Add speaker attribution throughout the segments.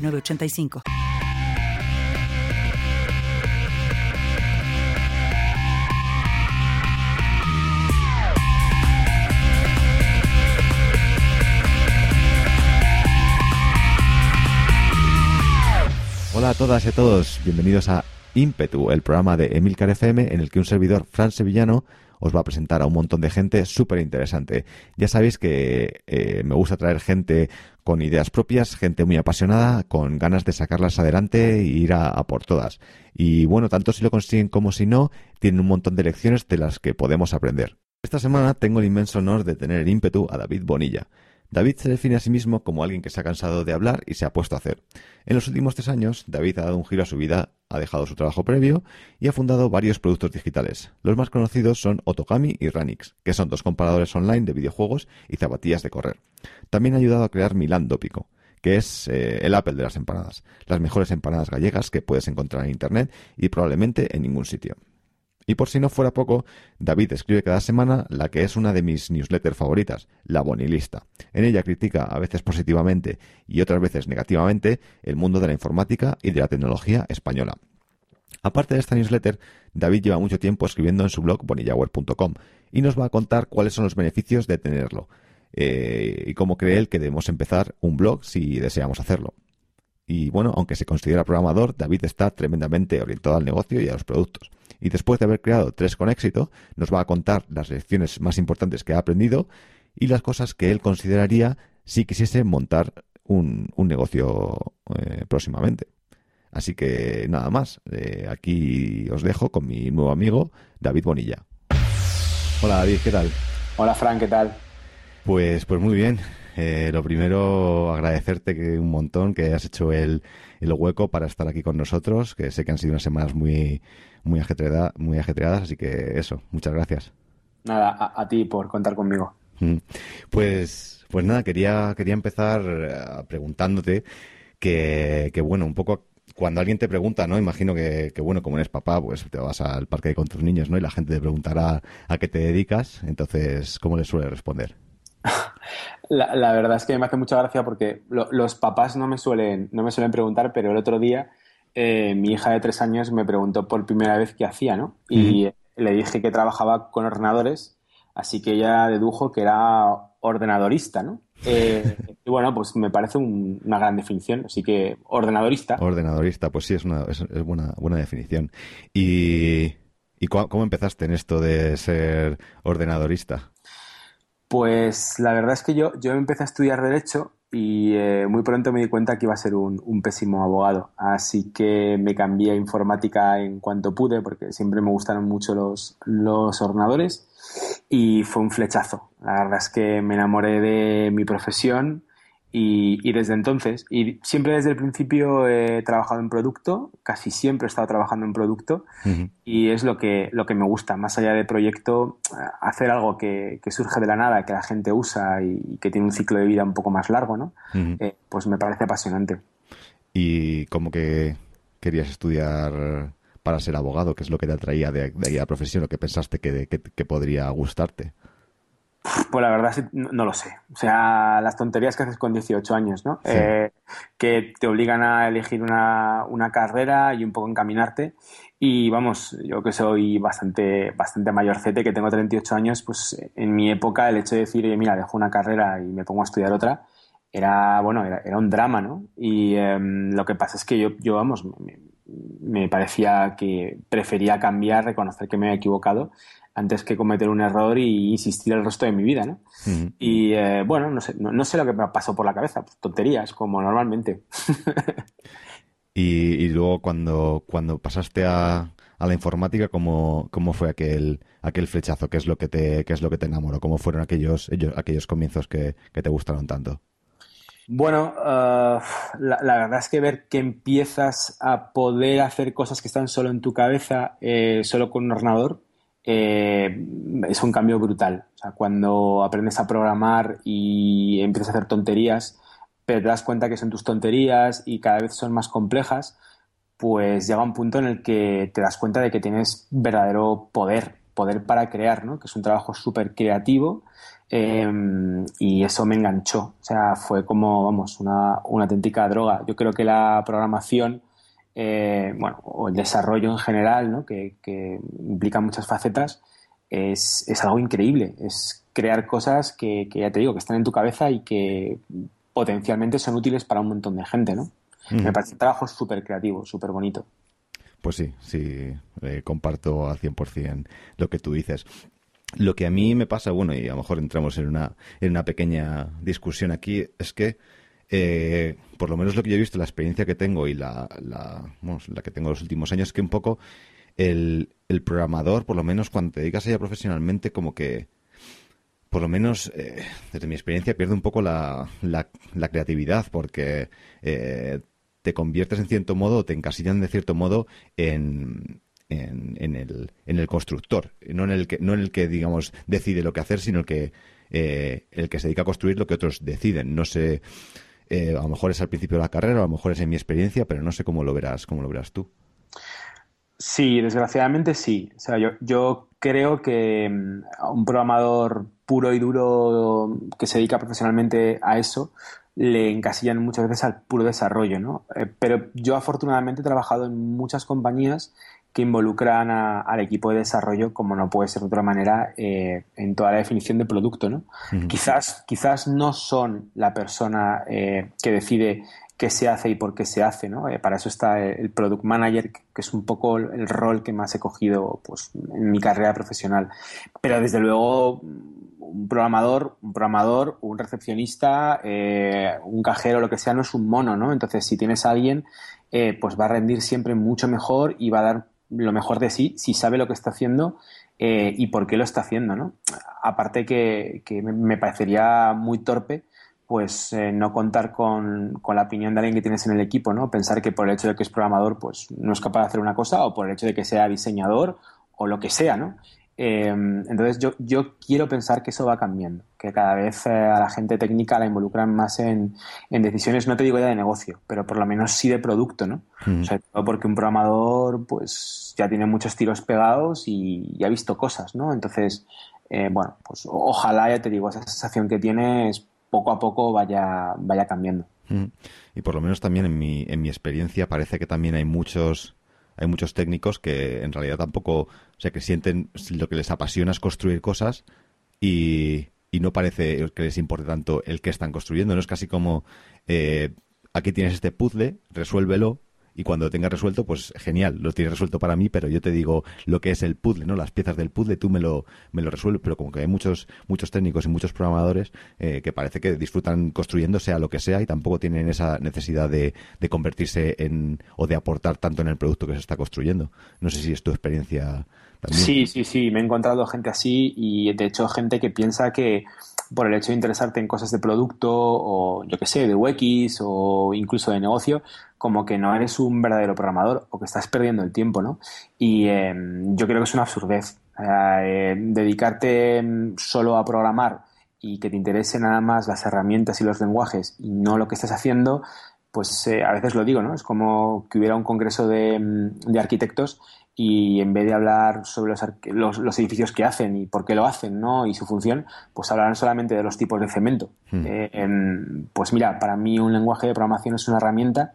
Speaker 1: 985.
Speaker 2: Hola a todas y a todos, bienvenidos a Ímpetu, el programa de Emilcar FM en el que un servidor, Fran Sevillano, os va a presentar a un montón de gente súper interesante. Ya sabéis que eh, me gusta traer gente con ideas propias, gente muy apasionada, con ganas de sacarlas adelante e ir a, por todas. Y bueno, tanto si lo consiguen como si no, tienen un montón de lecciones de las que podemos aprender. Esta semana tengo el inmenso honor de tener el ímpetu a David Bonilla. David se define a sí mismo como alguien que se ha cansado de hablar y se ha puesto a hacer. En los últimos tres años, David ha dado un giro a su vida, ha dejado su trabajo previo y ha fundado varios productos digitales. Los más conocidos son Otogami y Ranix, que son dos comparadores online de videojuegos y zapatillas de correr. También ha ayudado a crear Milán Dópico, que es eh, el Apple de las empanadas, las mejores empanadas gallegas que puedes encontrar en Internet y probablemente en ningún sitio. Y por si no fuera poco, David escribe cada semana la que es una de mis newsletters favoritas, la Bonilista. En ella critica a veces positivamente y otras veces negativamente el mundo de la informática y de la tecnología española. Aparte de esta newsletter, David lleva mucho tiempo escribiendo en su blog bonillawer.com y nos va a contar cuáles son los beneficios de tenerlo eh, y cómo cree él que debemos empezar un blog si deseamos hacerlo. Y bueno, aunque se considera programador, David está tremendamente orientado al negocio y a los productos y después de haber creado tres con éxito, nos va a contar las lecciones más importantes que ha aprendido y las cosas que él consideraría si quisiese montar un, negocio eh, próximamente. Así que nada más, eh, aquí os dejo con mi nuevo amigo David Bonilla. Hola David, ¿qué tal?
Speaker 3: Hola Fran, ¿qué tal?
Speaker 2: Pues, pues muy bien. Eh, lo primero, agradecerte que un montón que hayas hecho el, el hueco para estar aquí con nosotros, que sé que han sido unas semanas muy, muy, ajetreada, muy ajetreadas, así que eso, muchas gracias.
Speaker 3: Nada, a, ti por contar conmigo.
Speaker 2: Mm. Pues, pues nada, quería, quería empezar eh, preguntándote que, que, bueno, un poco cuando alguien te pregunta, ¿no? Imagino que, que, bueno, como eres papá, pues te vas al parque con tus niños, ¿no? Y la gente te preguntará a qué te dedicas, entonces, ¿cómo le suele responder?
Speaker 3: La, la, verdad es que me hace mucha gracia porque los papás no me suelen, no me suelen preguntar, pero el otro día eh, mi hija de tres años me preguntó por primera vez qué hacía, ¿no? Y le dije que trabajaba con ordenadores, así que ella dedujo que era ordenadorista, ¿no? Eh, y bueno, pues me parece una gran definición, así que ordenadorista.
Speaker 2: Ordenadorista, pues sí, es una es, buena, buena definición. ¿Y, y cómo empezaste en esto de ser ordenadorista?
Speaker 3: Pues la verdad es que yo, yo empecé a estudiar Derecho y eh, muy pronto me di cuenta que iba a ser un, pésimo abogado. Así que me cambié a informática en cuanto pude, porque siempre me gustaron mucho los, los ordenadores y fue un flechazo. La verdad es que me enamoré de mi profesión y, desde entonces, y siempre desde el principio he trabajado en producto, casi siempre he estado trabajando en producto, y es lo que, lo que me gusta, más allá de proyecto, hacer algo que, surge de la nada, que la gente usa y, que tiene un ciclo de vida un poco más largo, ¿no? Eh, pues me parece apasionante.
Speaker 2: ¿Y cómo que querías estudiar para ser abogado? ¿Qué es lo que te atraía de, de ahí a la profesión o qué pensaste que, que podría gustarte?
Speaker 3: Pues la verdad no, lo sé. O sea, las tonterías que haces con 18 años, ¿no? Eh, que te obligan a elegir una, una, carrera y un poco encaminarte. Y vamos, yo que soy bastante, bastante mayorcete, que tengo 38 años, pues en mi época el hecho de decir, mira, dejo una carrera y me pongo a estudiar otra, era, bueno, era, era un drama, ¿no? Y em, lo que pasa es que yo, yo vamos, me, me parecía que prefería cambiar, reconocer que me había equivocado antes que cometer un error y insistir el resto de mi vida, ¿no? Y eh, bueno, no sé, no, sé lo que me pasó por la cabeza, pues, tonterías, como normalmente.
Speaker 2: y, luego cuando, cuando pasaste a, a la informática, ¿cómo, ¿cómo, fue aquel, aquel flechazo? ¿Qué es lo que te, qué es lo que te enamoró? ¿Cómo fueron aquellos, aquellos comienzos que, que te gustaron tanto?
Speaker 3: Bueno, uh, la, verdad es que ver que empiezas a poder hacer cosas que están solo en tu cabeza, eh, solo con un ordenador, eh, es un cambio brutal. Cuando aprendes a programar y empiezas a hacer tonterías, pero te das cuenta que son tus tonterías y cada vez son más complejas, pues llega un punto en el que te das cuenta de que tienes verdadero poder, poder para crear, ¿no? Que es un trabajo súper creativo Em, y eso me enganchó. O sea, fue como, vamos, una, una auténtica droga. Yo creo que la programación, eh, bueno, o el desarrollo en general, ¿no? que, implica muchas facetas, es, es, algo increíble. Es crear cosas que, que, ya te digo, que están en tu cabeza y que potencialmente son útiles para un montón de gente, ¿no? Me parece un trabajo súper creativo, súper bonito.
Speaker 2: Pues sí, sí, eh, comparto al 100% lo que tú dices. Lo que a mí me pasa, bueno, y a lo mejor entramos en una, en una pequeña discusión aquí, es que eh, por lo menos lo que yo he visto, la experiencia que tengo y la, la, la que tengo los últimos años, que un poco el, el, programador, por lo menos cuando te dedicas a ella profesionalmente, como que, por lo menos eh, desde mi experiencia, pierde un poco la, la, la creatividad porque eh, te conviertes en cierto modo, te encasillan de cierto modo en, en, el, en el constructor, no en el que, no en el que digamos decide lo que hacer, sino el que eh, el que se dedica a construir lo que otros deciden. No sé, eh, a lo mejor es al principio de la carrera, a lo mejor es en mi experiencia, pero no sé cómo lo verás, cómo lo verás tú.
Speaker 3: Sí, desgraciadamente sí. O sea, yo, creo que mm, un programador puro y duro que se dedica profesionalmente a eso le encasillan muchas veces al puro desarrollo, ¿no? Eh, pero yo afortunadamente he trabajado en muchas compañías que involucran al equipo de desarrollo, como no puede ser de otra manera, eh, en toda la definición de producto. ¿no? quizás, quizás no son la persona eh, que decide qué se hace y por qué se hace. ¿no? Eh, para eso está el product manager, que es un poco el rol que más he cogido pues, en mi carrera profesional. Pero desde luego un programador, un programador, un recepcionista, un cajero, lo que sea, no es un mono, ¿no? Entonces, si tienes a alguien, pues va a rendir siempre mucho mejor y va a dar lo mejor de sí si sabe lo que está haciendo eh, y por qué lo está haciendo, ¿no? Aparte que, me parecería muy torpe pues eh, no contar con, con, la opinión de alguien que tienes en el equipo, ¿no? Pensar que por el hecho de que es programador, pues no es capaz de hacer una cosa, o por el hecho de que sea diseñador, o lo que sea, ¿no? Em, entonces yo, yo quiero pensar que eso va cambiando, que cada vez eh, a la gente técnica la involucran más en, decisiones, no te digo ya de negocio, pero por lo menos sí de producto, ¿no? O sea, porque un programador pues ya tiene muchos tiros pegados y, ha visto cosas, ¿no? Entonces, eh, bueno, pues ojalá, ya te digo, esa sensación que tienes poco a poco vaya, vaya cambiando.
Speaker 2: Y por lo menos también en mi, en mi experiencia parece que también hay muchos hay muchos técnicos que en realidad tampoco, o sea, que sienten lo que les apasiona es construir cosas y, no parece que les importe tanto el que están construyendo. No es casi como, eh, aquí tienes este puzzle, resuélvelo y cuando lo tengas resuelto, pues genial, lo tienes resuelto para mí, pero yo te digo lo que es el puzzle, ¿no? Las piezas del puzzle, tú me lo, me lo resuelves, pero como que hay muchos, muchos técnicos y muchos programadores eh, que parece que disfrutan construyendo sea lo que sea y tampoco tienen esa necesidad de, de convertirse en, o de aportar tanto en el producto que se está construyendo. No sé si es tu experiencia también.
Speaker 3: Sí, sí, sí, me he encontrado gente así y de hecho gente que piensa que por el hecho de interesarte en cosas de producto o yo qué sé, de UX o incluso de negocio, como que no eres un verdadero programador o que estás perdiendo el tiempo, ¿no? Y em, yo creo que es una absurdez. Eh, dedicarte em, solo a programar y que te interese nada más las herramientas y los lenguajes y no lo que estás haciendo, pues eh, a veces lo digo, ¿no? Es como que hubiera un congreso de, em, de arquitectos y en vez de hablar sobre los, los, edificios que hacen y por qué lo hacen ¿no? y su función, pues hablarán solamente de los tipos de cemento. Hmm. Eh, pues mira, para mí un lenguaje de programación es una herramienta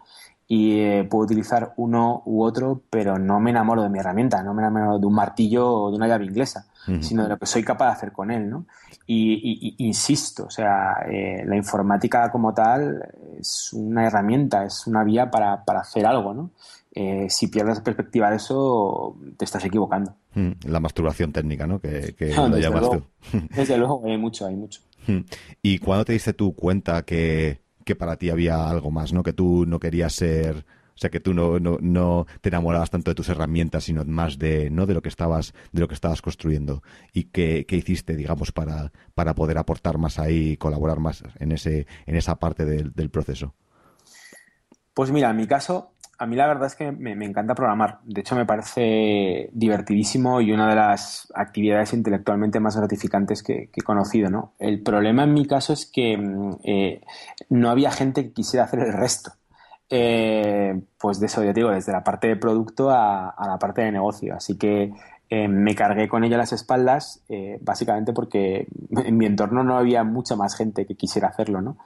Speaker 3: y eh, puedo utilizar uno u otro, pero no me enamoro de mi herramienta, no me enamoro de un martillo o de una llave inglesa, sino de lo que soy capaz de hacer con él. ¿no? Y, insisto, o sea, eh, la informática como tal es una herramienta, es una vía para, para hacer algo, ¿no? Eh, si pierdes perspectiva de eso, te estás equivocando.
Speaker 2: Hmm, la masturbación técnica, ¿no? Que, lo llamas
Speaker 3: tú. Desde luego, hay mucho, hay mucho.
Speaker 2: Hmm. ¿Y cuándo te diste tú cuenta que, para ti había algo más, ¿no? Que tú no querías ser O sea que tú no, no, no te enamorabas tanto de tus herramientas, sino más de, ¿no? de lo que estabas, de lo que estabas construyendo. ¿Y qué, qué hiciste, digamos, para, para poder aportar más ahí y colaborar más en ese, en esa parte del proceso?
Speaker 3: Pues mira, en mi caso, a mí la verdad es que me, encanta programar. De hecho, me parece divertidísimo y una de las actividades intelectualmente más gratificantes que, he conocido. ¿no? El problema en mi caso es que mm, eh, no había gente que quisiera hacer el resto. Eh, pues de eso ya digo, desde la parte de producto a, a la parte de negocio. Así que eh, me cargué con ella las espaldas, eh, básicamente porque en mi entorno no había mucha más gente que quisiera hacerlo, ¿no?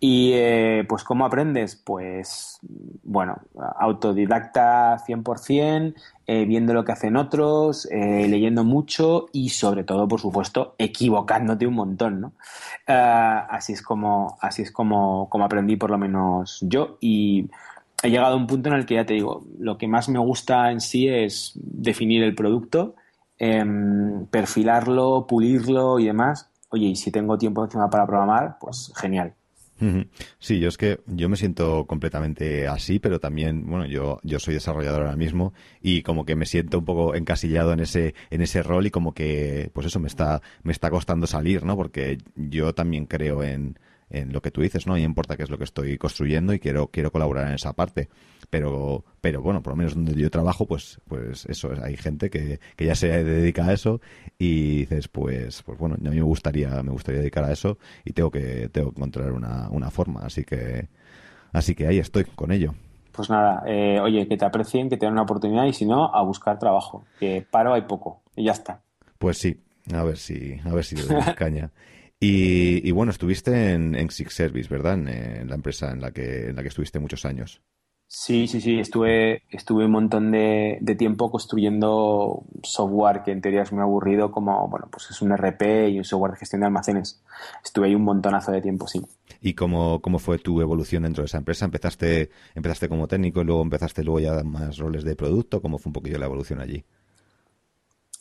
Speaker 3: Y eh, pues ¿cómo aprendes? Pues bueno, autodidacta 100%, viendo lo que hacen otros, leyendo mucho y sobre todo, por supuesto, equivocándote un montón, ¿no? así es como, así es como, como aprendí por lo menos yo he llegado a un punto en el que ya te digo, lo que más me gusta en sí es definir el producto, em, perfilarlo, pulirlo y demás. Oye, y si tengo tiempo encima para programar, pues genial.
Speaker 2: Sí, yo es que yo me siento completamente así, pero también, bueno, yo, yo soy desarrollador ahora mismo y como que me siento un poco encasillado en ese, en ese rol y como que, pues eso me está, me está costando salir, ¿no? Porque yo también creo en, en lo que tú dices, ¿no? Y importa qué es lo que estoy construyendo y quiero, quiero colaborar en esa parte. Pero, pero bueno, por lo menos donde yo trabajo, pues, pues eso, hay gente que, que ya se dedica a eso y dices, pues, pues bueno, a mí me gustaría, me gustaría dedicar a eso y tengo que, tengo que encontrar una, una forma. Así que, así que ahí estoy con ello.
Speaker 3: Pues nada, eh, oye, que te aprecien, que te den una oportunidad y si no, a buscar trabajo. Que paro hay poco y ya está.
Speaker 2: Pues sí, a ver si, a ver si le caña. Y, bueno, estuviste en, en Six Service, ¿verdad? En, la empresa en la, que, en la que estuviste muchos años.
Speaker 3: Sí, sí, sí. Estuve, estuve un montón de, tiempo construyendo software que en teoría es muy aburrido, como, bueno, pues es un RP y un software de gestión de almacenes. Estuve ahí un montonazo de tiempo, sí.
Speaker 2: ¿Y cómo, cómo fue tu evolución dentro de esa empresa? ¿Empezaste, empezaste como técnico y luego empezaste luego ya a dar más roles de producto? ¿Cómo fue un poquillo la evolución allí?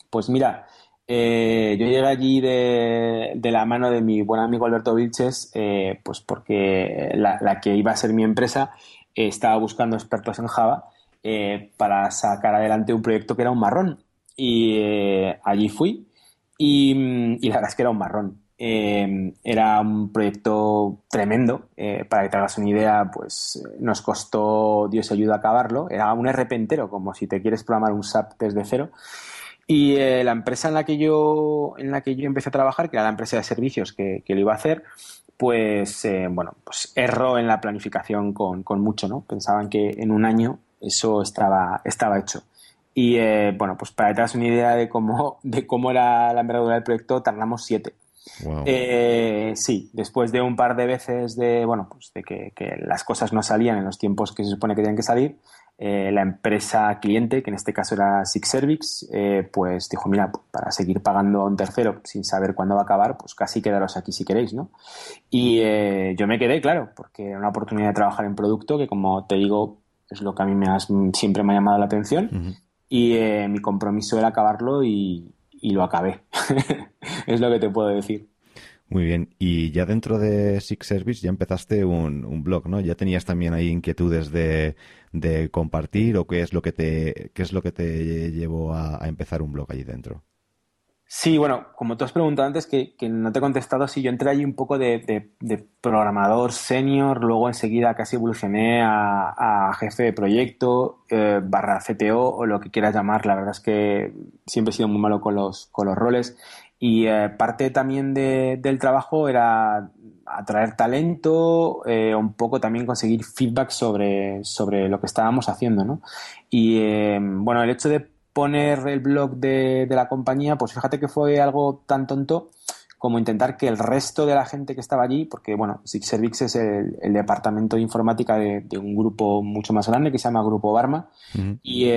Speaker 3: Pues mira, eh, yo llegué allí de, la mano de mi buen amigo Alberto Vilches, eh, pues porque la, que iba a ser mi empresa eh, estaba buscando expertos en Java para sacar adelante un proyecto que era un marrón. Y allí fui y, la verdad es que era un marrón. era un proyecto tremendo. para que te hagas una idea, pues nos costó, Dios ayuda acabarlo. Era un RP entero, como si te quieres programar un SAP desde cero. Y eh, la empresa en la que yo en la que yo empecé a trabajar, que era la empresa de servicios que, lo iba a hacer, pues eh, bueno, pues erró en la planificación con, mucho, ¿no? Pensaban que en un año eso estaba, estaba hecho. Y eh, bueno, pues para que te hagas una idea de cómo, de cómo era la envergadura del proyecto, tardamos siete. sí, después de un par de veces de, bueno, pues de que, que, las cosas no salían en los tiempos que se supone que tenían que salir, eh, la empresa cliente, que en este caso era Six Service, eh, pues dijo, mira, para seguir pagando a un tercero sin saber cuándo va a acabar, pues casi quedaros aquí si queréis, ¿no? Y eh, yo me quedé, claro, porque era una oportunidad de trabajar en producto que, como te digo, es lo que a mí me siempre me ha llamado la atención y mi compromiso era acabarlo y, y lo acabé. es lo que te puedo decir.
Speaker 2: Muy bien. Y ya dentro de Six Service ya empezaste un, blog, ¿no? Ya tenías también ahí inquietudes de, compartir o qué es lo que te, qué es lo que te llevó a, empezar un blog allí dentro.
Speaker 3: Sí, bueno, como tú has preguntado antes, que, no te he contestado, sí, yo entré allí un poco de, programador senior, luego enseguida casi evolucioné a, jefe de proyecto, eh, barra CTO o lo que quieras llamar. La verdad es que siempre he sido muy malo con los, con los roles y eh, parte también del trabajo era atraer talento, eh, un poco también conseguir feedback sobre, sobre lo que estábamos haciendo, ¿no? Y eh, bueno, el hecho de poner el blog de, la compañía, pues fíjate que fue algo tan tonto como intentar que el resto de la gente que estaba allí, porque bueno, Six Service es el, departamento de informática de, un grupo mucho más grande que se llama Grupo Barma, y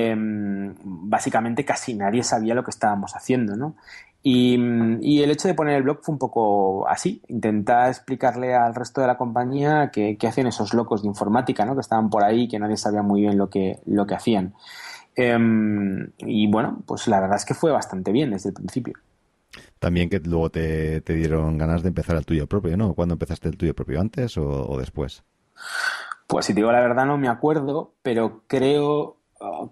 Speaker 3: básicamente casi nadie sabía lo que estábamos haciendo, ¿no? Y, el hecho de poner el blog fue un poco así, intentar explicarle al resto de la compañía qué, hacían esos locos de informática, ¿no? que estaban por ahí, que nadie sabía muy bien lo que, lo que hacían. Em, y bueno, pues la verdad es que fue bastante bien desde el principio.
Speaker 2: También que luego te, dieron ganas de empezar el tuyo propio, ¿no? ¿Cuándo empezaste el tuyo propio? ¿Antes o, después?
Speaker 3: Pues si te digo la verdad no me acuerdo, pero creo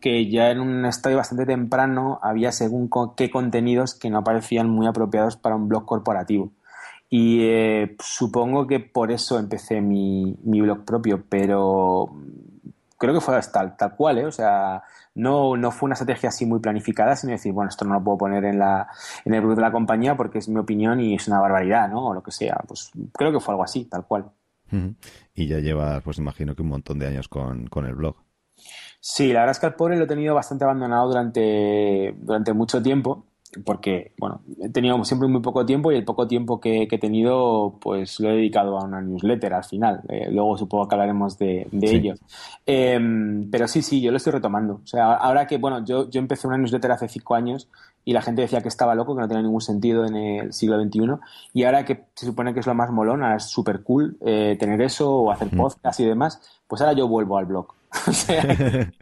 Speaker 3: que ya en un estadio bastante temprano había según qué contenidos que no parecían muy apropiados para un blog corporativo. Y eh, supongo que por eso empecé mi, mi blog propio, pero creo que fue tal, tal cual, ¿eh? O sea, no, no fue una estrategia así muy planificada, sino decir, bueno, esto no lo puedo poner en, la, en el grupo de la compañía porque es mi opinión y es una barbaridad, ¿no? O lo que sea. Pues creo que fue algo así, tal cual.
Speaker 2: Y ya llevas, pues imagino que un montón de años con, con el blog.
Speaker 3: Sí, la verdad es que al pobre lo he tenido bastante abandonado durante, durante mucho tiempo porque, bueno, he tenido siempre muy poco tiempo y el poco tiempo que, he tenido, pues lo he dedicado a una newsletter al final. Eh, luego supongo que hablaremos de, ello. Em, pero sí, sí, yo lo estoy retomando. O sea, ahora que, bueno, yo, yo empecé una newsletter hace cinco años y la gente decía que estaba loco, que no tenía ningún sentido en el siglo XXI. Y ahora que se supone que es lo más molón, ahora es súper cool eh, tener eso o hacer podcast y demás, pues ahora yo vuelvo al blog. o sea,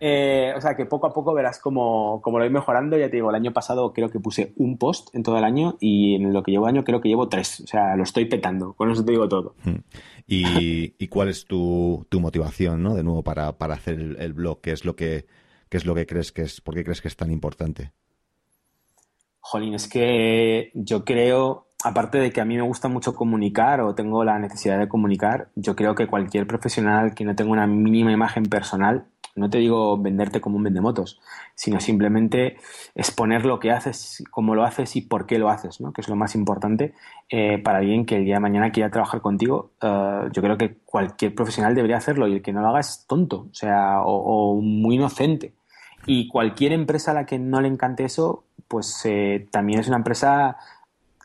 Speaker 3: eh, o sea que poco a poco verás cómo, lo voy mejorando. Ya te digo, el año pasado creo que puse un post en todo el año y en lo que llevo año creo que llevo tres. O sea, lo estoy petando. Con eso te digo todo. Hmm.
Speaker 2: ¿Y, cuál es tu, motivación, ¿no? De nuevo, para, hacer el, blog? ¿Qué es lo que, qué es lo que crees que es? ¿Por qué crees que es tan importante?
Speaker 3: Jolín, es que yo creo, aparte de que a mí me gusta mucho comunicar o tengo la necesidad de comunicar, yo creo que cualquier profesional que no tenga una mínima imagen personal no te digo venderte como un vendemotos, sino simplemente exponer lo que haces, cómo lo haces y por qué lo haces, ¿no? que es lo más importante eh, para alguien que el día de mañana quiera trabajar contigo. Eh, yo creo que cualquier profesional debería hacerlo y el que no lo haga es tonto, o sea, o, muy inocente. Y cualquier empresa a la que no le encante eso, pues eh, también es una empresa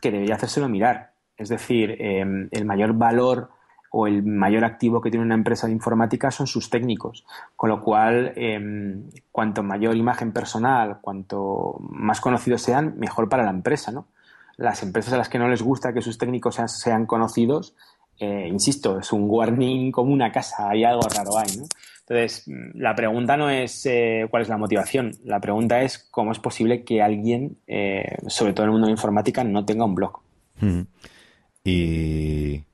Speaker 3: que debería hacérselo mirar. Es decir, el mayor valor o el mayor activo que tiene una empresa de informática son sus técnicos. Con lo cual, em, cuanto mayor imagen personal, cuanto más conocidos sean, mejor para la empresa, ¿no? Las empresas a las que no les gusta que sus técnicos sean, conocidos, eh, insisto, es un warning como una casa, hay algo raro ahí. Entonces, la pregunta no es eh, cuál es la motivación, la pregunta es cómo es posible que alguien, eh, sobre todo en el mundo de informática, no tenga un blog.
Speaker 2: Y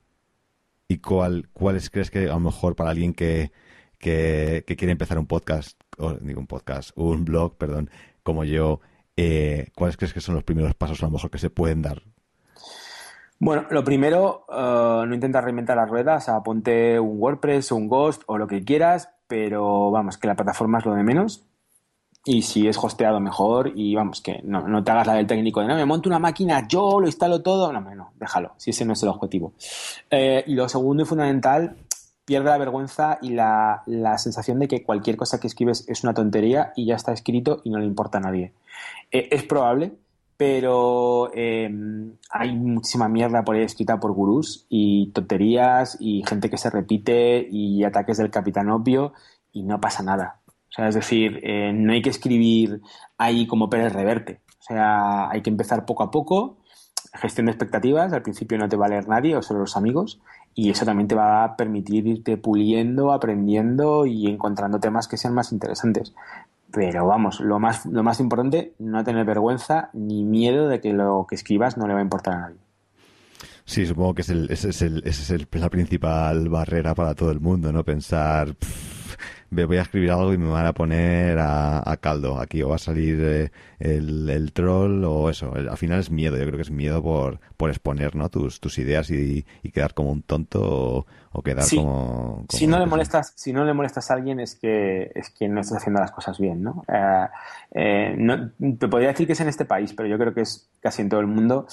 Speaker 2: ¿Y cuál, cuáles crees que a lo mejor para alguien que, que, quiere empezar un podcast, o digo un podcast, un blog, perdón, como yo, cuáles crees que son los primeros pasos a lo mejor que se pueden dar?
Speaker 3: Bueno, lo primero, eh, no intentas reinventar las ruedas, ponte un WordPress o un Ghost o lo que quieras, pero vamos, que la plataforma es lo de menos y si es hosteado mejor y vamos, que no, no, te hagas la del técnico de no, me monto una máquina, yo lo instalo todo, no, no, déjalo, si ese no es el objetivo. Eh, y lo segundo y fundamental, pierde la vergüenza y la, la, sensación de que cualquier cosa que escribes es una tontería y ya está escrito y no le importa a nadie. Eh, es probable, pero em, hay muchísima mierda por ahí escrita por gurús y tonterías y gente que se repite y ataques del capitán obvio y no pasa nada. O sea, es decir, eh, no hay que escribir ahí como Pérez Reverte. O sea, hay que empezar poco a poco, gestión de expectativas, al principio no te va a leer nadie o solo los amigos, y eso también te va a permitir irte puliendo, aprendiendo y encontrando temas que sean más interesantes. Pero vamos, lo más, lo más importante, no tener vergüenza ni miedo de que lo que escribas no le va a importar a nadie.
Speaker 2: Sí, supongo que es el, ese es, el, es la principal barrera para todo el mundo, ¿no? Pensar, voy a escribir algo y me van a poner a, caldo aquí, o va a salir eh, el, troll, o eso. al final es miedo, yo creo que es miedo por, por exponer ¿no? tus, tus ideas y, quedar como un tonto o, quedar como,
Speaker 3: Si no, le molestas, si no le molestas a alguien es que, es que no estás haciendo las cosas bien, ¿no? Eh, eh, no te podría decir que es en este país, pero yo creo que es casi en todo el mundo.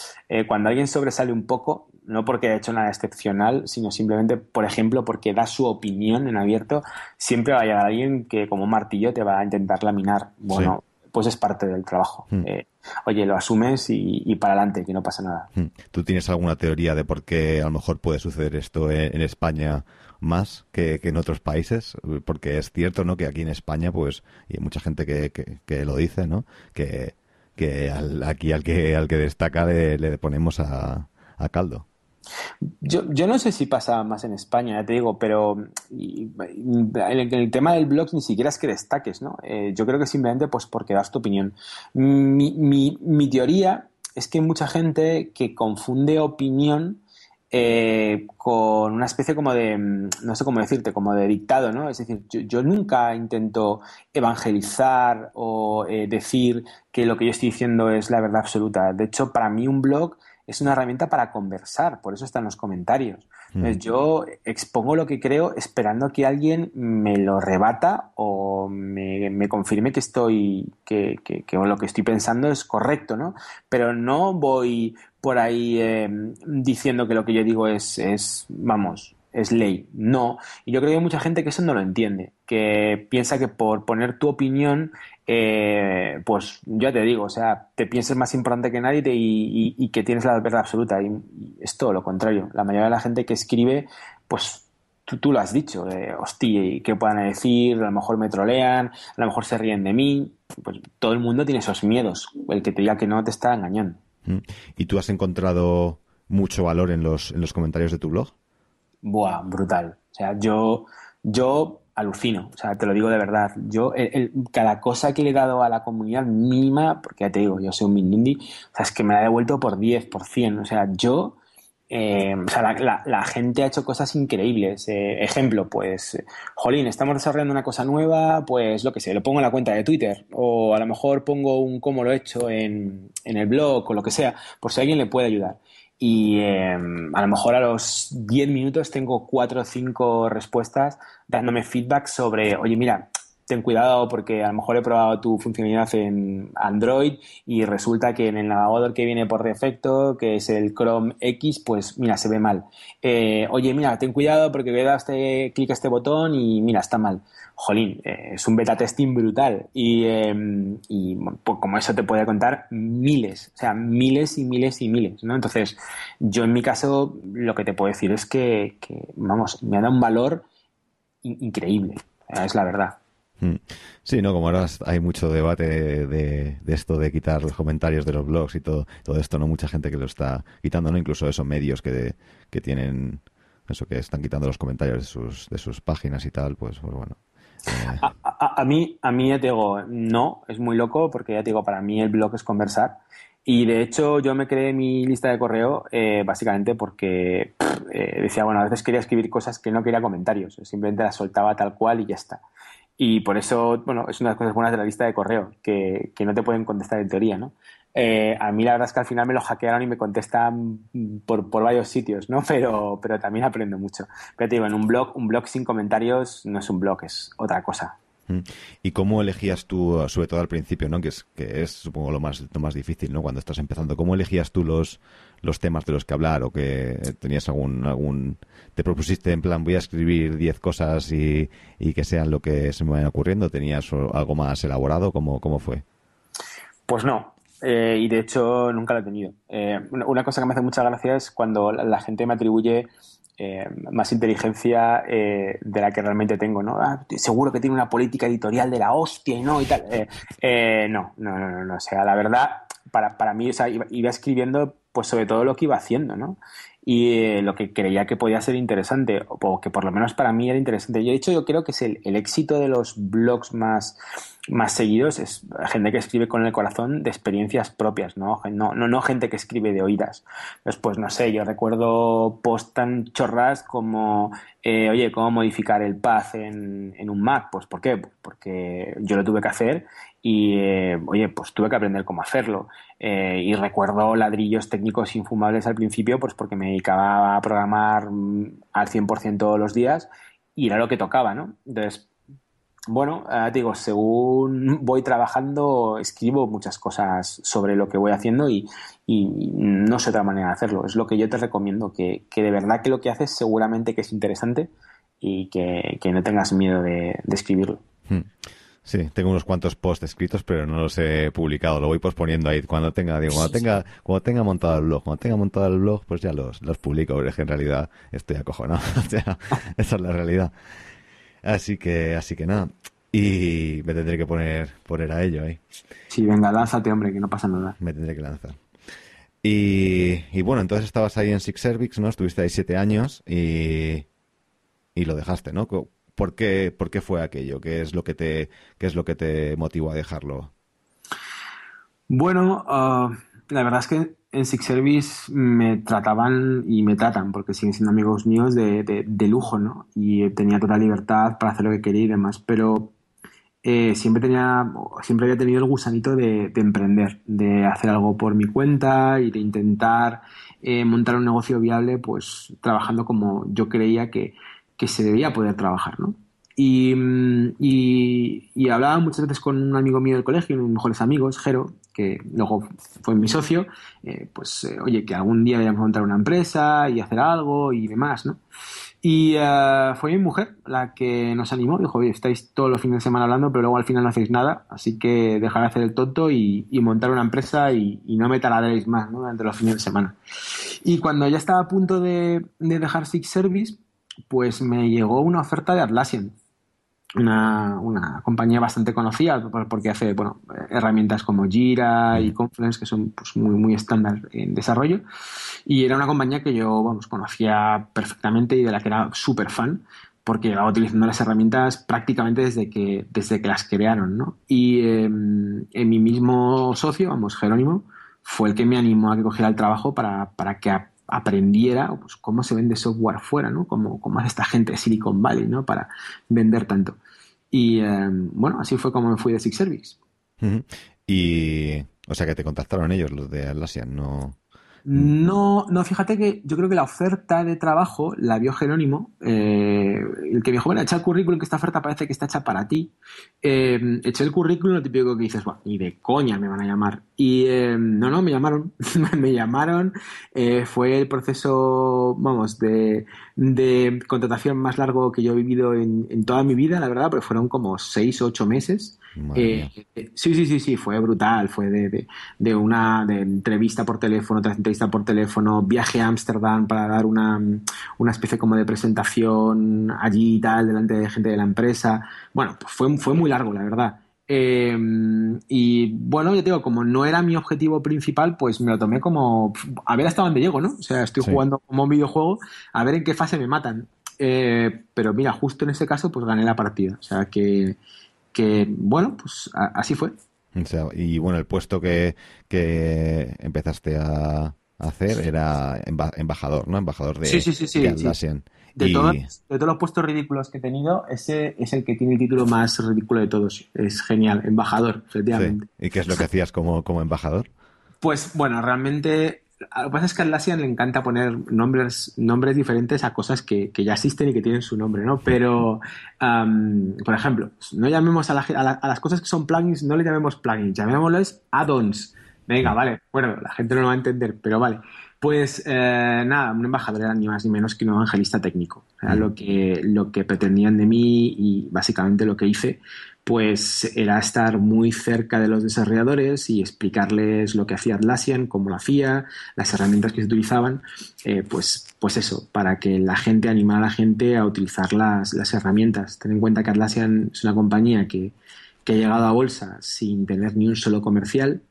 Speaker 3: cuando alguien sobresale un poco, no porque haya hecho nada excepcional, sino simplemente, por ejemplo, porque da su opinión en abierto, siempre va a llegar alguien que como martillo te va a intentar laminar. Bueno, pues es parte del trabajo. Hmm. Eh, oye, lo asumes y, para adelante, que no pasa nada. Hmm.
Speaker 2: ¿Tú tienes alguna teoría de por qué a lo mejor puede suceder esto en, España más que, en otros países? Porque es cierto, ¿no? Que aquí en España, pues, y hay mucha gente que, que, lo dice, ¿no? Que, que aquí al que al que destaca le, le ponemos a, a caldo.
Speaker 3: Yo, no sé si pasa más en España, ya te digo, pero en el, tema del blog ni siquiera es que destaques, ¿no? Eh, yo creo que simplemente pues porque das tu opinión. Mi teoría es que hay mucha gente que confunde opinión eh, con una especie como de, no sé cómo decirte, como de dictado, ¿no? Es decir, yo, nunca intento evangelizar o eh, decir que lo que yo estoy diciendo es la verdad absoluta. De hecho, para mí un blog es una herramienta para conversar, por eso están los comentarios. Entonces, yo expongo lo que creo esperando que alguien me lo rebata o me, confirme que estoy, que, que, lo que estoy pensando es correcto, ¿no? Pero no voy por ahí eh, diciendo que lo que yo digo es, es, vamos, es ley. No. Y yo creo que hay mucha gente que eso no lo entiende, que piensa que por poner tu opinión, eh, pues ya te digo, o sea, te pienses más importante que nadie y, que tienes la verdad absoluta. Y, es todo lo contrario. La mayoría de la gente que escribe, pues tú, tú lo has dicho, eh, hostia, ¿qué puedan decir? A lo mejor me trolean, a lo mejor se ríen de mí. Pues todo el mundo tiene esos miedos. El que te diga que no te está engañando.
Speaker 2: Mm. ¿Y tú has encontrado mucho valor en los, en los comentarios de tu blog?
Speaker 3: Buah, brutal. O sea, yo, yo alucino, o sea, te lo digo de verdad. Yo, cada cosa que le he dado a la comunidad mínima, porque ya te digo, yo soy un Mindundi, o sea, es que me la he devuelto por 10, por 100. O sea, yo, eh, o sea, la, gente ha hecho cosas increíbles. Eh, ejemplo, pues, jolín, estamos desarrollando una cosa nueva, pues lo que sé, lo pongo en la cuenta de Twitter, o a lo mejor pongo un cómo lo he hecho en, en el blog, o lo que sea, por si alguien le puede ayudar y em, a lo mejor a los 10 minutos tengo 4 o 5 respuestas dándome feedback sobre, oye, mira, ten cuidado porque a lo mejor he probado tu funcionalidad en Android y resulta que en el navegador que viene por defecto, que es el Chrome X, pues mira, se ve mal. Eh, oye, mira, ten cuidado porque a dar este, clic a este botón y mira, está mal jolín, eh, es un beta testing brutal. Y, em, pues como eso te puede contar miles, o sea, miles y miles y miles, ¿no? Entonces, yo en mi caso lo que te puedo decir es que, vamos, me ha dado un valor increíble, es la verdad.
Speaker 2: Hmm. Sí, no, como ahora hay mucho debate de, esto de quitar los comentarios de los blogs y todo, todo esto, ¿no? Mucha gente que lo está quitando, ¿no? Incluso esos medios que, que tienen eso que están quitando los comentarios de sus, de sus páginas y tal, pues, pues bueno,
Speaker 3: a, mí, a mí ya te digo, no, es muy loco porque ya te digo, para mí el blog es conversar. Y de hecho yo me creé mi lista de correo eh, básicamente porque eh, decía, bueno, a veces quería escribir cosas que no quería comentarios, simplemente las soltaba tal cual y ya está. Y por eso, bueno, es una de las cosas buenas de la lista de correo, que, que no te pueden contestar en teoría, ¿no? Eh, a mí la verdad es que al final me lo hackearon y me contestan por, varios sitios, ¿no? Pero, pero también aprendo mucho. Pero te digo, en un blog, un blog sin comentarios no es un blog, es otra cosa.
Speaker 2: Mm. ¿Y cómo elegías tú, sobre todo al principio, ¿no? que, es, que es supongo lo más, lo más difícil ¿no? cuando estás empezando? ¿Cómo elegías tú los, los temas de los que hablar o que tenías algún, algún... te propusiste en plan voy a escribir 10 cosas y, y, que sean lo que se me vayan ocurriendo? ¿Tenías algo más elaborado? ¿Cómo, cómo fue?
Speaker 3: Pues no, eh, y de hecho nunca lo he tenido. Eh, una cosa que me hace mucha gracia es cuando la gente me atribuye eh, más inteligencia de la que realmente tengo, ¿no? Ah, seguro que tiene una política editorial de la hostia y no y tal. no, no, no, no, O sea, la verdad, para, para mí, o sea, iba, escribiendo pues sobre todo lo que iba haciendo, ¿no? Y lo que creía que podía ser interesante, o que por lo menos para mí era interesante. Yo, de hecho, yo creo que es el, el éxito de los blogs más, más seguidos es gente que escribe con el corazón de experiencias propias, ¿no? No, no, gente que escribe de oídas. Después, no sé, yo recuerdo post tan chorras como, eh, oye, ¿cómo modificar el path en, en, un Mac? Pues, ¿por qué? Porque yo lo tuve que hacer y, eh, oye, pues tuve que aprender cómo hacerlo. Eh, y recuerdo ladrillos técnicos infumables al principio, pues porque me dedicaba a programar mm, al 100% todos los días y era lo que tocaba, ¿no? Entonces, bueno, digo, según voy trabajando, escribo muchas cosas sobre lo que voy haciendo y, no sé otra manera de hacerlo. Es lo que yo te recomiendo, que, de verdad que lo que haces seguramente que es interesante y que, no tengas miedo de, escribirlo. Hmm.
Speaker 2: Sí, tengo unos cuantos posts escritos, pero no los he publicado. Lo voy posponiendo ahí. Cuando tenga, digo, cuando tenga, cuando tenga montado el blog, cuando tenga montado el blog, pues ya los, los publico, porque en realidad estoy acojonado. o sea, esa es la realidad. Así que, así que nada. Y me tendré que poner, poner a ello ahí.
Speaker 3: Sí, venga, lánzate, hombre, que no pasa nada.
Speaker 2: Me tendré que lanzar. Y, y bueno, entonces estabas ahí en Six Cervix, ¿no? Estuviste ahí siete años y, y lo dejaste, ¿no? ¿Por qué, ¿Por qué fue aquello? ¿Qué es lo que te, qué es lo que te motivó a dejarlo?
Speaker 3: Bueno, ah, la verdad es que en Six Service me trataban y me tratan, porque siguen siendo amigos míos de, de, lujo, ¿no? Y tenía total libertad para hacer lo que quería y demás, pero eh, siempre tenía, siempre había tenido el gusanito de, emprender, de hacer algo por mi cuenta y de intentar eh, montar un negocio viable, pues trabajando como yo creía que, que se debía poder trabajar, ¿no? Y, y, hablaba muchas veces con un amigo mío del colegio, uno de mis mejores amigos, Jero, que luego fue mi socio, eh, pues eh, oye, que algún día a montar una empresa y hacer algo y demás, ¿no? Y eh, fue mi mujer la que nos animó, dijo, oye, estáis todos los fines de semana hablando, pero luego al final no hacéis nada, así que dejar de hacer el tonto y, montar una empresa y, no me taladréis más ¿no? durante los fines de semana. Y cuando ya estaba a punto de, de dejar Six Service, pues me llegó una oferta de Atlassian una, una, compañía bastante conocida porque hace bueno, herramientas como Jira y Confluence que son pues, muy, muy estándar en desarrollo y era una compañía que yo vamos, conocía perfectamente y de la que era súper fan porque llevaba utilizando las herramientas prácticamente desde que, desde que las crearon ¿no? y em, en mi mismo socio, vamos, Jerónimo fue el que me animó a que cogiera el trabajo para, para que aprendiera pues, cómo se vende software fuera, ¿no? Cómo, cómo hace esta gente de Silicon Valley, ¿no? Para vender tanto. Y em, bueno, así fue como me fui de Six Service.
Speaker 2: Y, o sea, que te contactaron ellos, los de Atlassian, ¿no?
Speaker 3: No, no, fíjate que yo creo que la oferta de trabajo la vio Jerónimo, eh, el que me dijo, bueno, echa el currículum, que esta oferta parece que está hecha para ti. Eh, eché el currículum, lo típico que dices, bueno, ni de coña me van a llamar. Y eh, no, no, me llamaron, me llamaron, fue el proceso, vamos, de, de, contratación más largo que yo he vivido en, en, toda mi vida, la verdad, porque fueron como seis o ocho meses. Eh, sí, sí, sí, sí, fue brutal. Fue de, de, una de entrevista por teléfono, tras entrevista por teléfono, viaje a Ámsterdam para dar una, una especie como de presentación allí y tal, delante de gente de la empresa. Bueno, pues fue, fue muy largo, la verdad. Eh, y bueno, yo digo, como no era mi objetivo principal, pues me lo tomé como a ver hasta dónde llego, ¿no? O sea, estoy jugando como un videojuego, a ver en qué fase me matan. Eh, pero mira, justo en ese caso, pues gané la partida. O sea que, que bueno, pues así fue.
Speaker 2: y bueno, el puesto que, que empezaste a hacer era embajador, ¿no? Embajador de,
Speaker 3: sí, sí, sí, de De, todos, de todos los puestos ridículos que he tenido, ese es el que tiene el título más ridículo de todos. Es genial, embajador, efectivamente.
Speaker 2: ¿Y qué es lo que hacías como, como embajador?
Speaker 3: Pues bueno, realmente lo que pasa es que a Atlassian le encanta poner nombres, nombres diferentes a cosas que, ya existen y que tienen su nombre, ¿no? Pero, por ejemplo, no llamemos a, las cosas que son plugins, no le llamemos plugins, llamémosles add-ons. Venga, vale, bueno, la gente no lo va a entender, pero vale. Pues eh, nada, un embajador era ni más ni menos que un evangelista técnico. Era mm. lo que, lo que pretendían de mí y básicamente lo que hice pues era estar muy cerca de los desarrolladores y explicarles lo que hacía Atlassian, cómo lo hacía, las herramientas que se utilizaban, eh, pues, pues eso, para que la gente animara a la gente a utilizar las, las herramientas. Ten en cuenta que Atlassian es una compañía que, que ha llegado a bolsa sin tener ni un solo comercial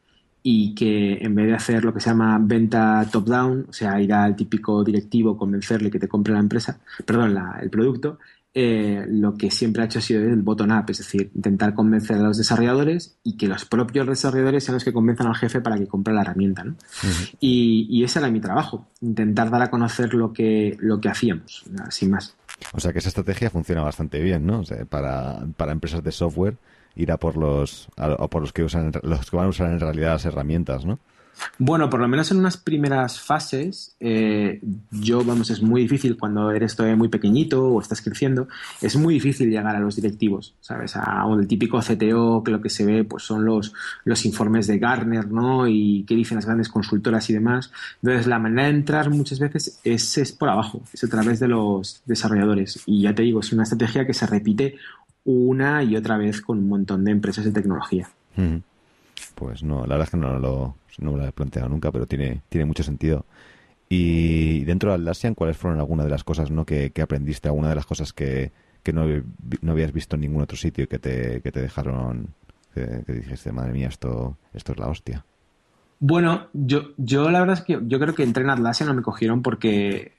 Speaker 3: y que en vez de hacer lo que se llama venta top-down, o sea, ir al típico directivo, convencerle que te compre la empresa, perdón, el producto, eh, lo que siempre ha hecho ha sido el bottom-up, es decir, intentar convencer a los desarrolladores y que los propios desarrolladores sean los que convenzan al jefe para que compre la herramienta. ¿no? y, ese era mi trabajo, intentar dar a conocer lo que, lo que hacíamos, sin más.
Speaker 2: O sea que esa estrategia funciona bastante bien, ¿no? para, para empresas de software ir a por los, a, por los que usan los que van a usar en realidad las herramientas, ¿no?
Speaker 3: Bueno, por lo menos en unas primeras fases, eh, yo, vamos, es muy difícil cuando eres todavía muy pequeñito o estás creciendo, es muy difícil llegar a los directivos, ¿sabes? A, el típico CTO que lo que se ve pues son los, los informes de Gartner, ¿no? Y qué dicen las grandes consultoras y demás. Entonces, la manera de entrar muchas veces es, es por abajo, es a través de los desarrolladores. Y ya te digo, es una estrategia que se repite una y otra vez con un montón de empresas de tecnología.
Speaker 2: Pues no, la verdad es que no lo, no me lo he planteado nunca, pero tiene, tiene mucho sentido. Y dentro de Atlassian, ¿cuáles fueron algunas de las cosas ¿no? que, aprendiste? ¿Alguna de las cosas que, no, no, habías visto en ningún otro sitio que te, que te dejaron, que, dijiste, madre mía, esto, esto es la hostia?
Speaker 3: Bueno, yo, yo la verdad es que yo creo que entré en Atlassian no me cogieron porque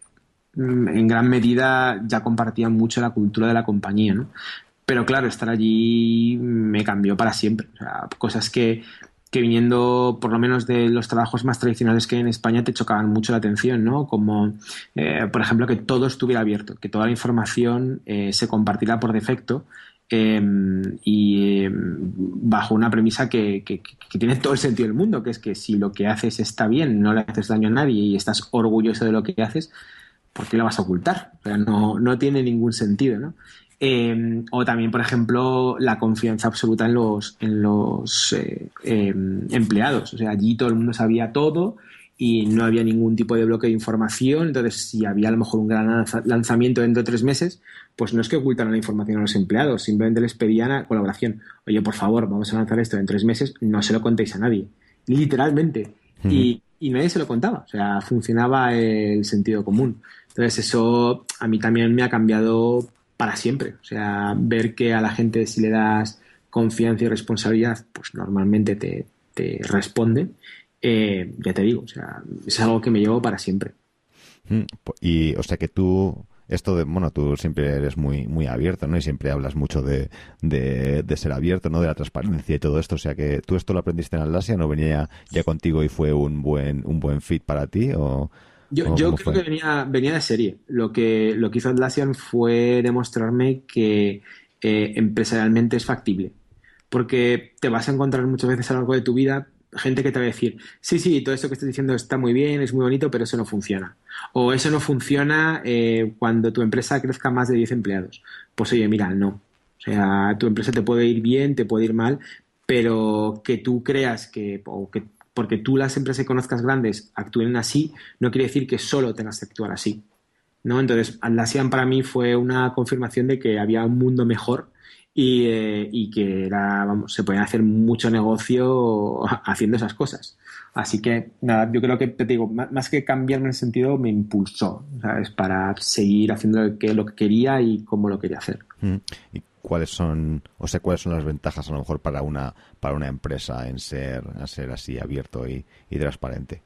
Speaker 3: mm, en gran medida ya compartían mucho la cultura de la compañía, ¿no? Pero claro, estar allí me cambió para siempre. O sea, cosas que que viniendo por lo menos de los trabajos más tradicionales que hay en España te chocaban mucho la atención, ¿no? Como, eh, por ejemplo, que todo estuviera abierto, que toda la información eh, se compartiera por defecto em, y em, bajo una premisa que, que, tiene todo el sentido del mundo, que es que si lo que haces está bien, no le haces daño a nadie y estás orgulloso de lo que haces, ¿por qué lo vas a ocultar? O sea, no, no tiene ningún sentido, ¿no? Em, o también, por ejemplo, la confianza absoluta en los, en los eh, em, empleados. O sea, allí todo el mundo sabía todo y no había ningún tipo de bloque de información. Entonces, si había a lo mejor un gran lanzamiento dentro de tres meses, pues no es que ocultaran la información a los empleados, simplemente les pedían a colaboración. Oye, por favor, vamos a lanzar esto en tres meses, no se lo contéis a nadie. Literalmente. y, y nadie se lo contaba. O sea, funcionaba el sentido común. Entonces, eso a mí también me ha cambiado para siempre. O sea, ver que a la gente si le das confianza y responsabilidad, pues normalmente te, te responde. Eh, ya te digo, o sea, es algo que me llevo para siempre.
Speaker 2: Mm, y, o sea, que tú, esto de, bueno, tú siempre eres muy, muy abierto, ¿no? Y siempre hablas mucho de, de, ser abierto, ¿no? De la transparencia y todo esto. O sea, que tú esto lo aprendiste en Atlasia, ¿no venía ya contigo y fue un buen, un buen fit para ti? ¿O,
Speaker 3: yo, creo que venía, venía de serie. Lo que, lo que hizo Atlassian fue demostrarme que eh, empresarialmente es factible. Porque te vas a encontrar muchas veces a lo largo de tu vida gente que te va a decir, sí, sí, todo esto que estás diciendo está muy bien, es muy bonito, pero eso no funciona. O eso no funciona eh, cuando tu empresa crezca más de 10 empleados. Pues oye, mira, no. O sea, tu empresa te puede ir bien, te puede ir mal, pero que tú creas que, o que porque tú las empresas que conozcas grandes actúen así, no quiere decir que solo tengas que actuar así. ¿no? Entonces, Atlassian para mí fue una confirmación de que había un mundo mejor y, eh, que era, vamos, se podía hacer mucho negocio haciendo esas cosas. Así que, nada, yo creo que, te digo, más que cambiarme ese sentido, me impulsó, ¿sabes? Para seguir haciendo lo que, lo que quería y cómo lo quería hacer. Mm
Speaker 2: cuáles son, o sea, cuáles son las ventajas a lo mejor para una, para una empresa en ser, ser así abierto y, y transparente.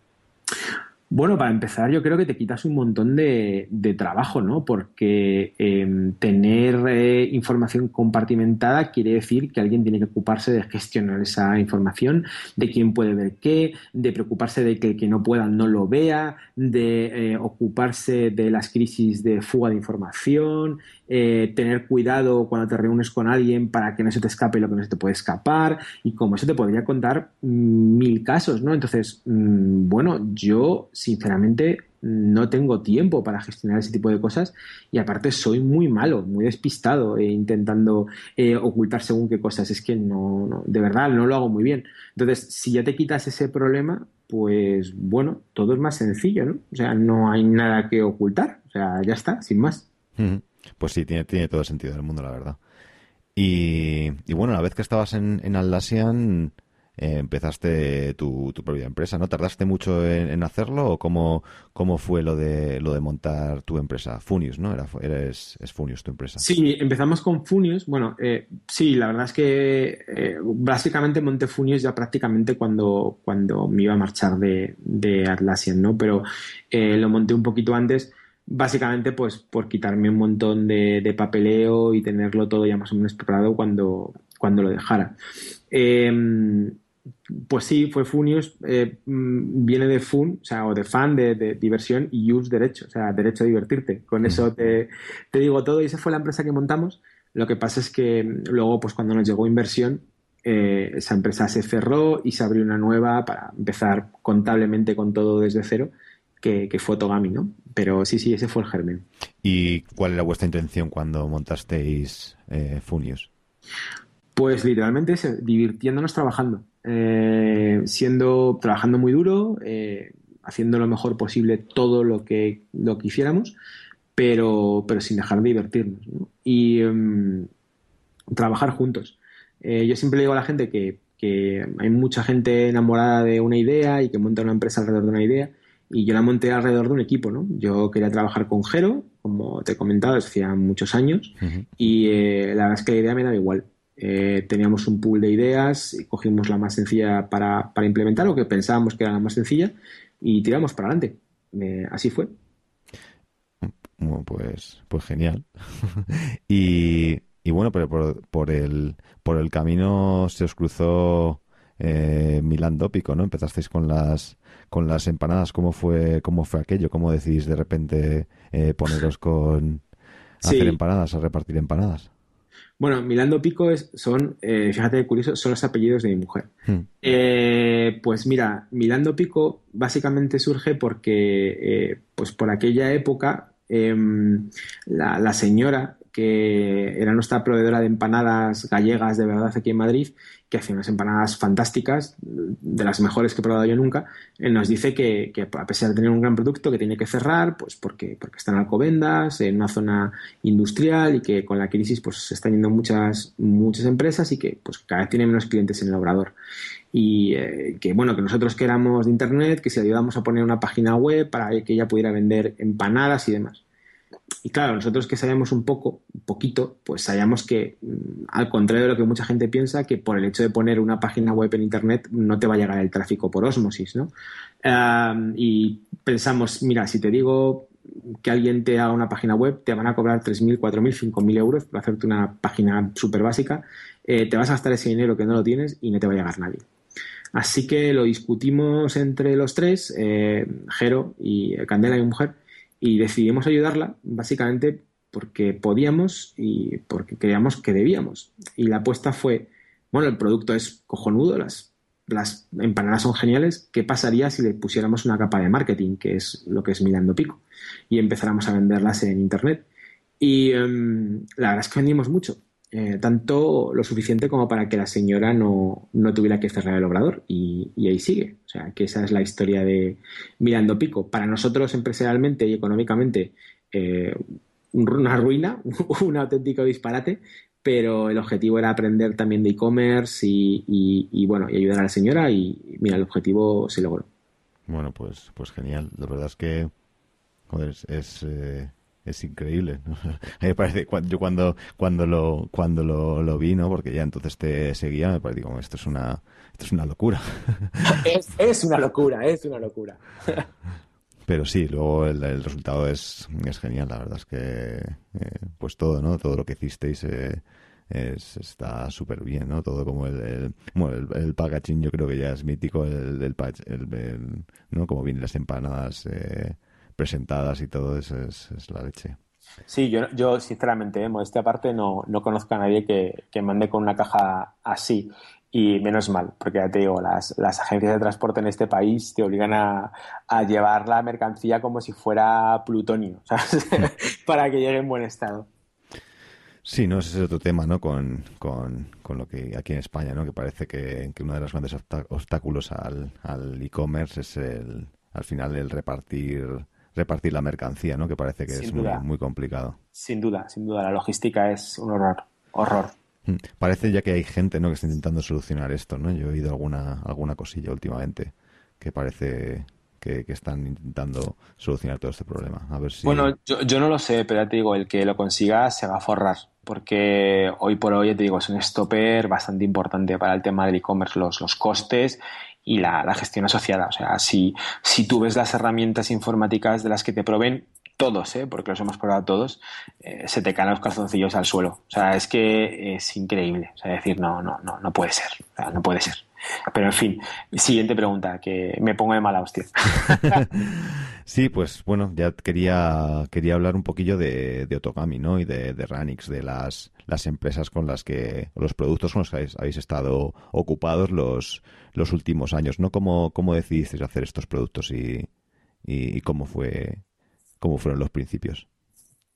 Speaker 3: Bueno, para empezar, yo creo que te quitas un montón de, trabajo, ¿no? Porque em, tener eh, información compartimentada quiere decir que alguien tiene que ocuparse de gestionar esa información, de quién puede ver qué, de preocuparse de que el que no pueda no lo vea, de eh, ocuparse de las crisis de fuga de información, eh, tener cuidado cuando te reúnes con alguien para que no se te escape lo que no se te puede escapar, y como eso te podría contar mm, mil casos, ¿no? Entonces, mm, bueno, yo sinceramente no tengo tiempo para gestionar ese tipo de cosas y aparte soy muy malo, muy despistado eh, intentando eh, ocultar según qué cosas. Es que no, de verdad, no lo hago muy bien. Entonces, si ya te quitas ese problema, pues bueno, todo es más sencillo, ¿no? O sea, no hay nada que ocultar. O sea, ya está, sin más.
Speaker 2: Pues sí, tiene, todo el sentido del mundo, la verdad. Y, y bueno, la vez que estabas en, en Atlassian, eh, empezaste tu, tu, propia empresa, ¿no? ¿Tardaste mucho en, hacerlo o cómo, cómo fue lo de, lo de montar tu empresa? Funius, ¿no? Era, eres, es Funius tu empresa.
Speaker 3: Sí, empezamos con Funius. Bueno, eh, sí, la verdad es que eh, básicamente monté Funius ya prácticamente cuando, cuando me iba a marchar de, de Atlassian, ¿no? Pero lo monté un poquito antes básicamente pues por quitarme un montón de, de, papeleo y tenerlo todo ya más o menos preparado cuando, cuando lo dejara. Eh, pues sí, fue Funius, eh, mm, viene de fun, o sea, o de fan, de, diversión y use derecho, o sea, derecho a divertirte. Con eso te, digo todo y esa fue la empresa que montamos. Lo que pasa es que luego, pues cuando nos llegó inversión, eh, esa empresa se cerró y se abrió una nueva para empezar contablemente con todo desde cero, que, fue Togami, ¿no? Pero sí, sí, ese fue el germen.
Speaker 2: ¿Y cuál era vuestra intención cuando montasteis eh, Funius?
Speaker 3: Pues literalmente es divirtiéndonos trabajando. Eh, siendo, trabajando muy duro, eh, haciendo lo mejor posible todo lo que, lo que hiciéramos, pero, pero sin dejar de divertirnos. Y em, trabajar juntos. Eh, yo siempre digo a la gente que, que, hay mucha gente enamorada de una idea y que monta una empresa alrededor de una idea. Y yo la monté alrededor de un equipo, ¿no? Yo quería trabajar con Jero, como te he comentado, hacía muchos años, y la verdad es que la idea me daba igual. Eh, teníamos un pool de ideas, y cogimos la más sencilla para, implementar, o que pensábamos que era la más sencilla, y tiramos para adelante. Eh, así fue.
Speaker 2: Bueno, pues, pues genial. y, y, bueno, pero por, por, el, por el camino se os cruzó eh, Milando Pico, ¿no? Empezasteis con las con las empanadas. ¿Cómo fue cómo fue aquello? ¿Cómo decís de repente eh, poneros con hacer empanadas, a repartir empanadas?
Speaker 3: Bueno, Milando Pico es, son, eh, fíjate curioso, son los apellidos de mi mujer. Hmm. Eh, pues mira, Milando Pico básicamente surge porque, pues por aquella época, em, la, señora que era nuestra proveedora de empanadas gallegas de verdad aquí en Madrid, que hace unas empanadas fantásticas, de las mejores que he probado yo nunca, nos dice que, a pesar de tener un gran producto que tiene que cerrar, pues porque, porque están alcobendas, en una zona industrial y que con la crisis pues se están yendo muchas, muchas empresas y que pues cada vez tiene menos clientes en el obrador. Y eh, que bueno, que nosotros que éramos de internet, que si ayudamos a poner una página web para que ella pudiera vender empanadas y demás. Y claro, nosotros que sabemos un poco, un poquito, pues sabíamos que, mm, al contrario de lo que mucha gente piensa, que por el hecho de poner una página web en Internet no te va a llegar el tráfico por osmosis, ¿no? y pensamos, mira, si te digo que alguien te haga una página web, te van a cobrar 3.000, 4.000, 5.000 euros para hacerte una página súper básica, eh, te vas a gastar ese dinero que no lo tienes y no te va a llegar nadie. Así que lo discutimos entre los tres, eh, Jero y Candela y mujer, y decidimos ayudarla básicamente porque podíamos y porque creíamos que debíamos. Y la apuesta fue, bueno, el producto es cojonudo, las, las empanadas son geniales, ¿qué pasaría si le pusiéramos una capa de marketing, que es lo que es Mirando Pico, y empezáramos a venderlas en Internet? Y em, la verdad es que vendimos mucho. Eh, tanto lo suficiente como para que la señora no, tuviera que cerrar el obrador y, ahí sigue. O sea, que esa es la historia de Mirando Pico. Para nosotros empresarialmente y económicamente eh, una ruina, un auténtico disparate, pero el objetivo era aprender también de e-commerce y, bueno, y ayudar a la señora y mira, el objetivo se logró.
Speaker 2: Bueno, pues, pues genial. La verdad es que joder, es, eh, es increíble. me parece, yo cuando, cuando lo, cuando lo, lo, vi, ¿no? Porque ya entonces te seguía, me parece como esto es una, esto es una locura.
Speaker 3: es, es una locura, es una locura.
Speaker 2: Pero sí, luego el, resultado es, es, genial, la verdad es que eh, pues todo, ¿no? Todo lo que hicisteis eh, es, está súper bien, ¿no? Todo como el, bueno, el, packaging yo creo que ya es mítico, el, el, el ¿no? Como vienen las empanadas eh, presentadas y todo eso es, la leche.
Speaker 3: Sí, yo, yo sinceramente, ¿eh? esta parte no, no conozco a nadie que, que mande con una caja así. Y menos mal, porque ya te digo, las, las agencias de transporte en este país te obligan a, a llevar la mercancía como si fuera plutonio, ¿sabes? para que llegue en buen estado.
Speaker 2: Sí, no, ese es otro tema, ¿no? Con, con, con, lo que aquí en España, ¿no? Que parece que, que uno de los grandes obstáculos al e-commerce es el, al final el repartir repartir la mercancía, ¿no? Que parece que es muy, complicado.
Speaker 3: Sin duda, sin duda. La logística es un horror. Horror.
Speaker 2: Mm. Parece ya que hay gente, ¿no? Que está intentando solucionar esto, ¿no? Yo he oído alguna, alguna cosilla últimamente que parece que, están intentando solucionar todo este problema. A ver si...
Speaker 3: Bueno, yo, yo no lo sé, pero ya te digo, el que lo consiga se va a forrar, porque hoy por hoy, te digo, es un stopper bastante importante para el tema del e-commerce, los, los costes y la, gestión asociada. O sea, si, si tú ves las herramientas informáticas de las que te proveen, todos, ¿eh? porque los hemos probado todos, eh, se te caen los calzoncillos al suelo. O sea, es que es increíble. O sea, decir, no, no, no, no puede ser. O sea, no puede ser. Pero en fin, siguiente pregunta, que me pongo de mala hostia.
Speaker 2: sí, pues bueno, ya quería, quería hablar un poquillo de, de Otogami, ¿no? Y de, Ranix, de las, las empresas con las que, los productos con los que habéis, estado ocupados los, los últimos años, ¿no? ¿Cómo, cómo decidisteis hacer estos productos y, y, cómo fue, cómo fueron los principios?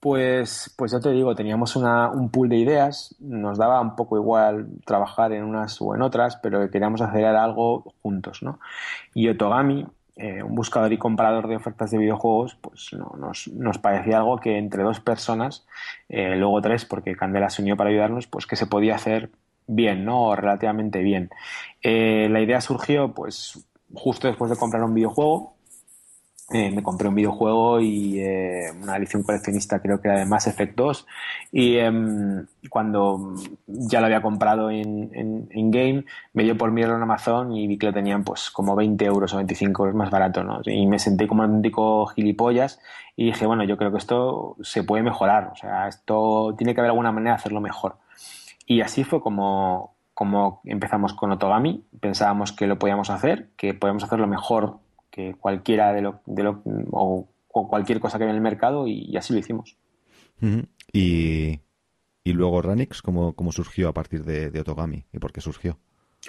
Speaker 3: Pues, pues ya te digo, teníamos una, un pool de ideas, nos daba un poco igual trabajar en unas o en otras, pero queríamos hacer algo juntos, ¿no? Y Otogami, eh, un buscador y comprador de ofertas de videojuegos, pues no, nos, nos, parecía algo que entre dos personas, eh, luego tres, porque Candela se unió para ayudarnos, pues que se podía hacer bien, ¿no? O relativamente bien. Eh, la idea surgió, pues, justo después de comprar un videojuego. Eh, me compré un videojuego y eh, una edición coleccionista, creo que era de Mass Effect 2. Y em, cuando ya lo había comprado en, game, me dio por mirarlo en Amazon y vi que lo tenían pues como 20 euros o 25 euros más barato, ¿no? Y me sentí como un auténtico gilipollas y dije, bueno, yo creo que esto se puede mejorar. O sea, esto tiene que haber alguna manera de hacerlo mejor. Y así fue como, como empezamos con Otogami, pensábamos que lo podíamos hacer, que podíamos hacerlo mejor que cualquiera de lo, de lo o, cualquier cosa que hay en el mercado y, así lo hicimos.
Speaker 2: y, y, luego Ranix, ¿cómo, ¿cómo, surgió a partir de, Otogami y por qué surgió?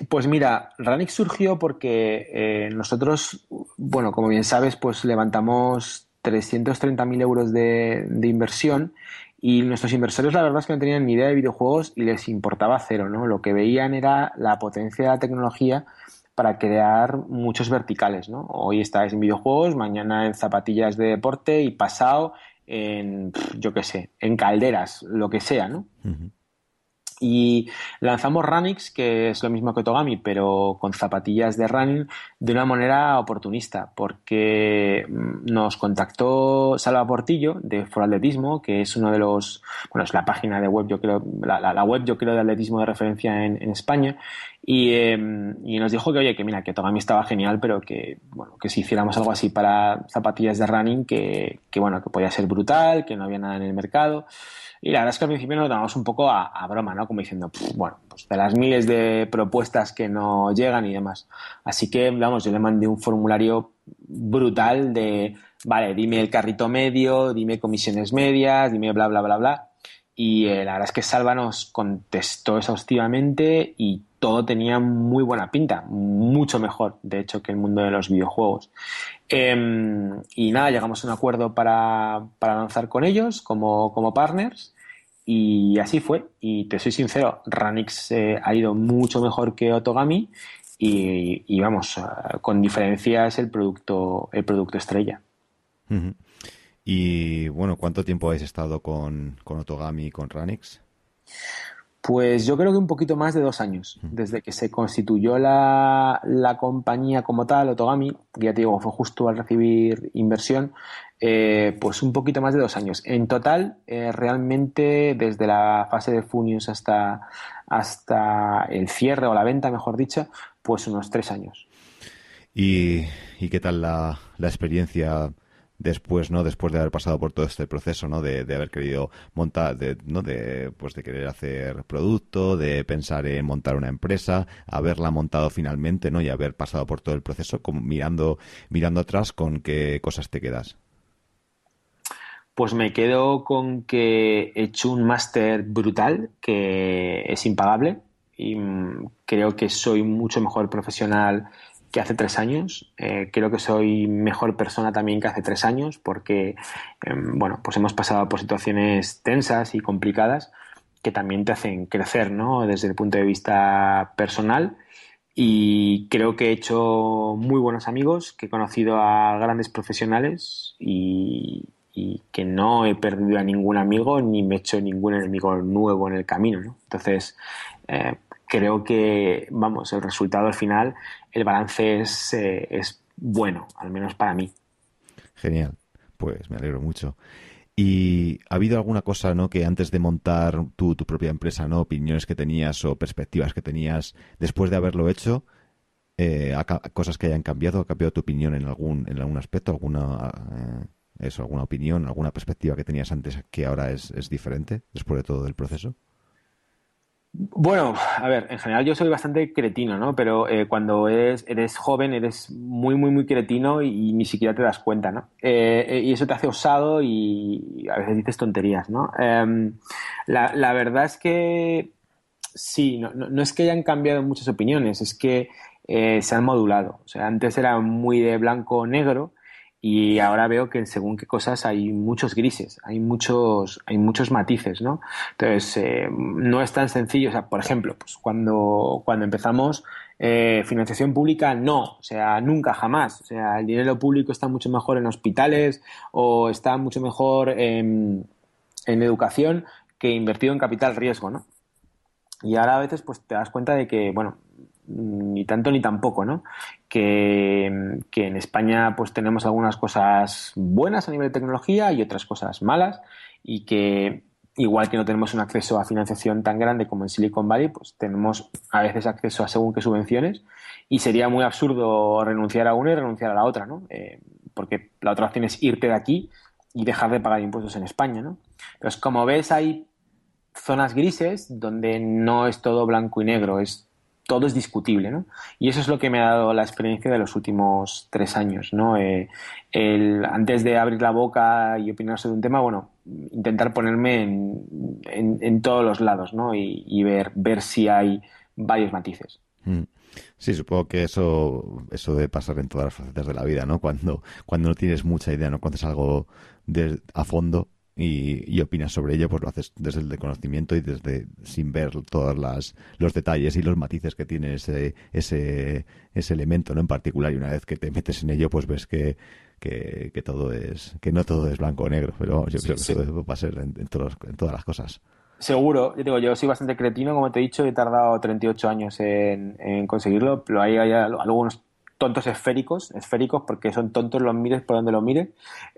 Speaker 3: Pues mira, Ranix surgió porque eh, nosotros, bueno, como bien sabes, pues levantamos 330.000 euros de, de inversión y nuestros inversores la verdad es que no tenían ni idea de videojuegos y les importaba cero, ¿no? Lo que veían era la potencia de la tecnología para crear muchos verticales, ¿no? Hoy estáis en videojuegos, mañana en zapatillas de deporte y pasado en, yo qué sé, en calderas, lo que sea, ¿no? Y lanzamos Runix, que es lo mismo que Togami, pero con zapatillas de running, de una manera oportunista, porque mm, nos contactó Salva Portillo de For Atletismo, que es uno de los, bueno, es la página de web, yo creo, la, web, yo creo, de atletismo de referencia en, España, em, y, nos dijo que, oye, que mira, que Togami estaba genial, pero que, bueno, que si hiciéramos algo así para zapatillas de running, que, que bueno, que podía ser brutal, que no había nada en el mercado. Y la verdad es que al principio nos lo un poco a, broma, ¿no? Como diciendo, bueno, pues de las miles de propuestas que no llegan y demás. Así que, vamos, yo le mandé un formulario brutal de, vale, dime el carrito medio, dime comisiones medias, dime bla, bla, bla, bla. Y eh, la verdad es que Salva nos contestó exhaustivamente y todo tenía muy buena pinta, mucho mejor, de hecho, que el mundo de los videojuegos. Em, y nada, llegamos a un acuerdo para, para lanzar con ellos como, como, partners y así fue. Y te soy sincero, Ranix eh, ha ido mucho mejor que Otogami y, vamos, eh, con diferencia es el producto, el producto estrella.
Speaker 2: Y bueno, ¿cuánto tiempo habéis estado con, con Otogami y con Ranix?
Speaker 3: Pues yo creo que un poquito más de dos años, desde que se constituyó la, compañía como tal, Otogami, que ya te digo, fue justo al recibir inversión, eh, pues un poquito más de dos años. En total, eh, realmente desde la fase de Funius hasta, hasta el cierre o la venta, mejor dicho, pues unos tres años.
Speaker 2: ¿Y, qué tal la, la experiencia? Después, ¿no? Después de haber pasado por todo este proceso, ¿no? De, haber querido montar, de, ¿no? De, pues de querer hacer producto, de pensar en montar una empresa, haberla montado finalmente, ¿no? Y haber pasado por todo el proceso, como mirando, mirando atrás, ¿con qué cosas te quedas?
Speaker 3: Pues me quedo con que he hecho un máster brutal, que es impagable, y mm, creo que soy mucho mejor profesional que hace tres años. Eh, creo que soy mejor persona también que hace tres años porque, em, bueno, pues hemos pasado por situaciones tensas y complicadas que también te hacen crecer, ¿no? Desde el punto de vista personal. Y creo que he hecho muy buenos amigos, que he conocido a grandes profesionales y, que no he perdido a ningún amigo ni me he hecho ningún enemigo nuevo en el camino, ¿no? Entonces, eh, creo que, vamos, el resultado al final, el balance es, eh, es bueno, al menos para mí.
Speaker 2: Genial, pues me alegro mucho. ¿Y ha habido alguna cosa, ¿no? Que antes de montar tu, tu propia empresa, ¿no? Opiniones que tenías o perspectivas que tenías después de haberlo hecho, eh, cosas que hayan cambiado, ha cambiado tu opinión en algún, en algún aspecto, alguna, eh, eso, alguna opinión, alguna perspectiva que tenías antes que ahora es, es diferente después de todo el proceso?
Speaker 3: Bueno, a ver, en general yo soy bastante cretino, ¿no? Pero eh, cuando eres, joven eres muy, muy, muy cretino y, ni siquiera te das cuenta, ¿no? Eh, eh, y eso te hace osado y a veces dices tonterías, ¿no? Em, la, verdad es que sí, no, no, es que hayan cambiado muchas opiniones, es que se han modulado. O sea, antes era muy de blanco o negro y ahora veo que según qué cosas hay muchos grises, hay muchos, hay muchos matices, ¿no? Entonces, eh, no es tan sencillo, o sea, por ejemplo, pues cuando, cuando empezamos, eh, financiación pública, no, o sea, nunca, jamás, o sea, el dinero público está mucho mejor en hospitales o está mucho mejor en, en educación que invertido en capital riesgo, ¿no? Y ahora a veces pues te das cuenta de que, bueno, ni tanto ni tampoco, ¿no? Que, en España pues tenemos algunas cosas buenas a nivel de tecnología y otras cosas malas y que igual que no tenemos un acceso a financiación tan grande como en Silicon Valley, pues tenemos a veces acceso a según qué subvenciones y sería muy absurdo renunciar a una y renunciar a la otra, ¿no? Eh, porque la otra opción es irte de aquí y dejar de pagar impuestos en España, ¿no? Entonces, como ves, hay zonas grises donde no es todo blanco y negro, es todo es discutible, ¿no? Y eso es lo que me ha dado la experiencia de los últimos tres años, ¿no? Eh, el, antes de abrir la boca y opinar sobre un tema, bueno, intentar ponerme en, todos los lados, ¿no? Y, ver, ver si hay varios matices.
Speaker 2: Mm. Sí, supongo que eso, eso debe pasar en todas las facetas de la vida, ¿no? Cuando, cuando no tienes mucha idea, no conoces algo de, a fondo, y, opinas sobre ello, pues lo haces desde el conocimiento y desde sin ver todos los detalles y los matices que tiene ese, ese, ese elemento ¿no? en particular. Y una vez que te metes en ello, pues ves que, que, todo es, que no todo es blanco o negro. Pero yo creo que eso va a ser en, en, todos, en todas las cosas.
Speaker 3: Seguro, yo digo, yo soy bastante cretino, como te he dicho, he tardado 38 años en, en conseguirlo, pero hay, hay algunos tontos esféricos, esféricos porque son tontos los mires por donde los mires,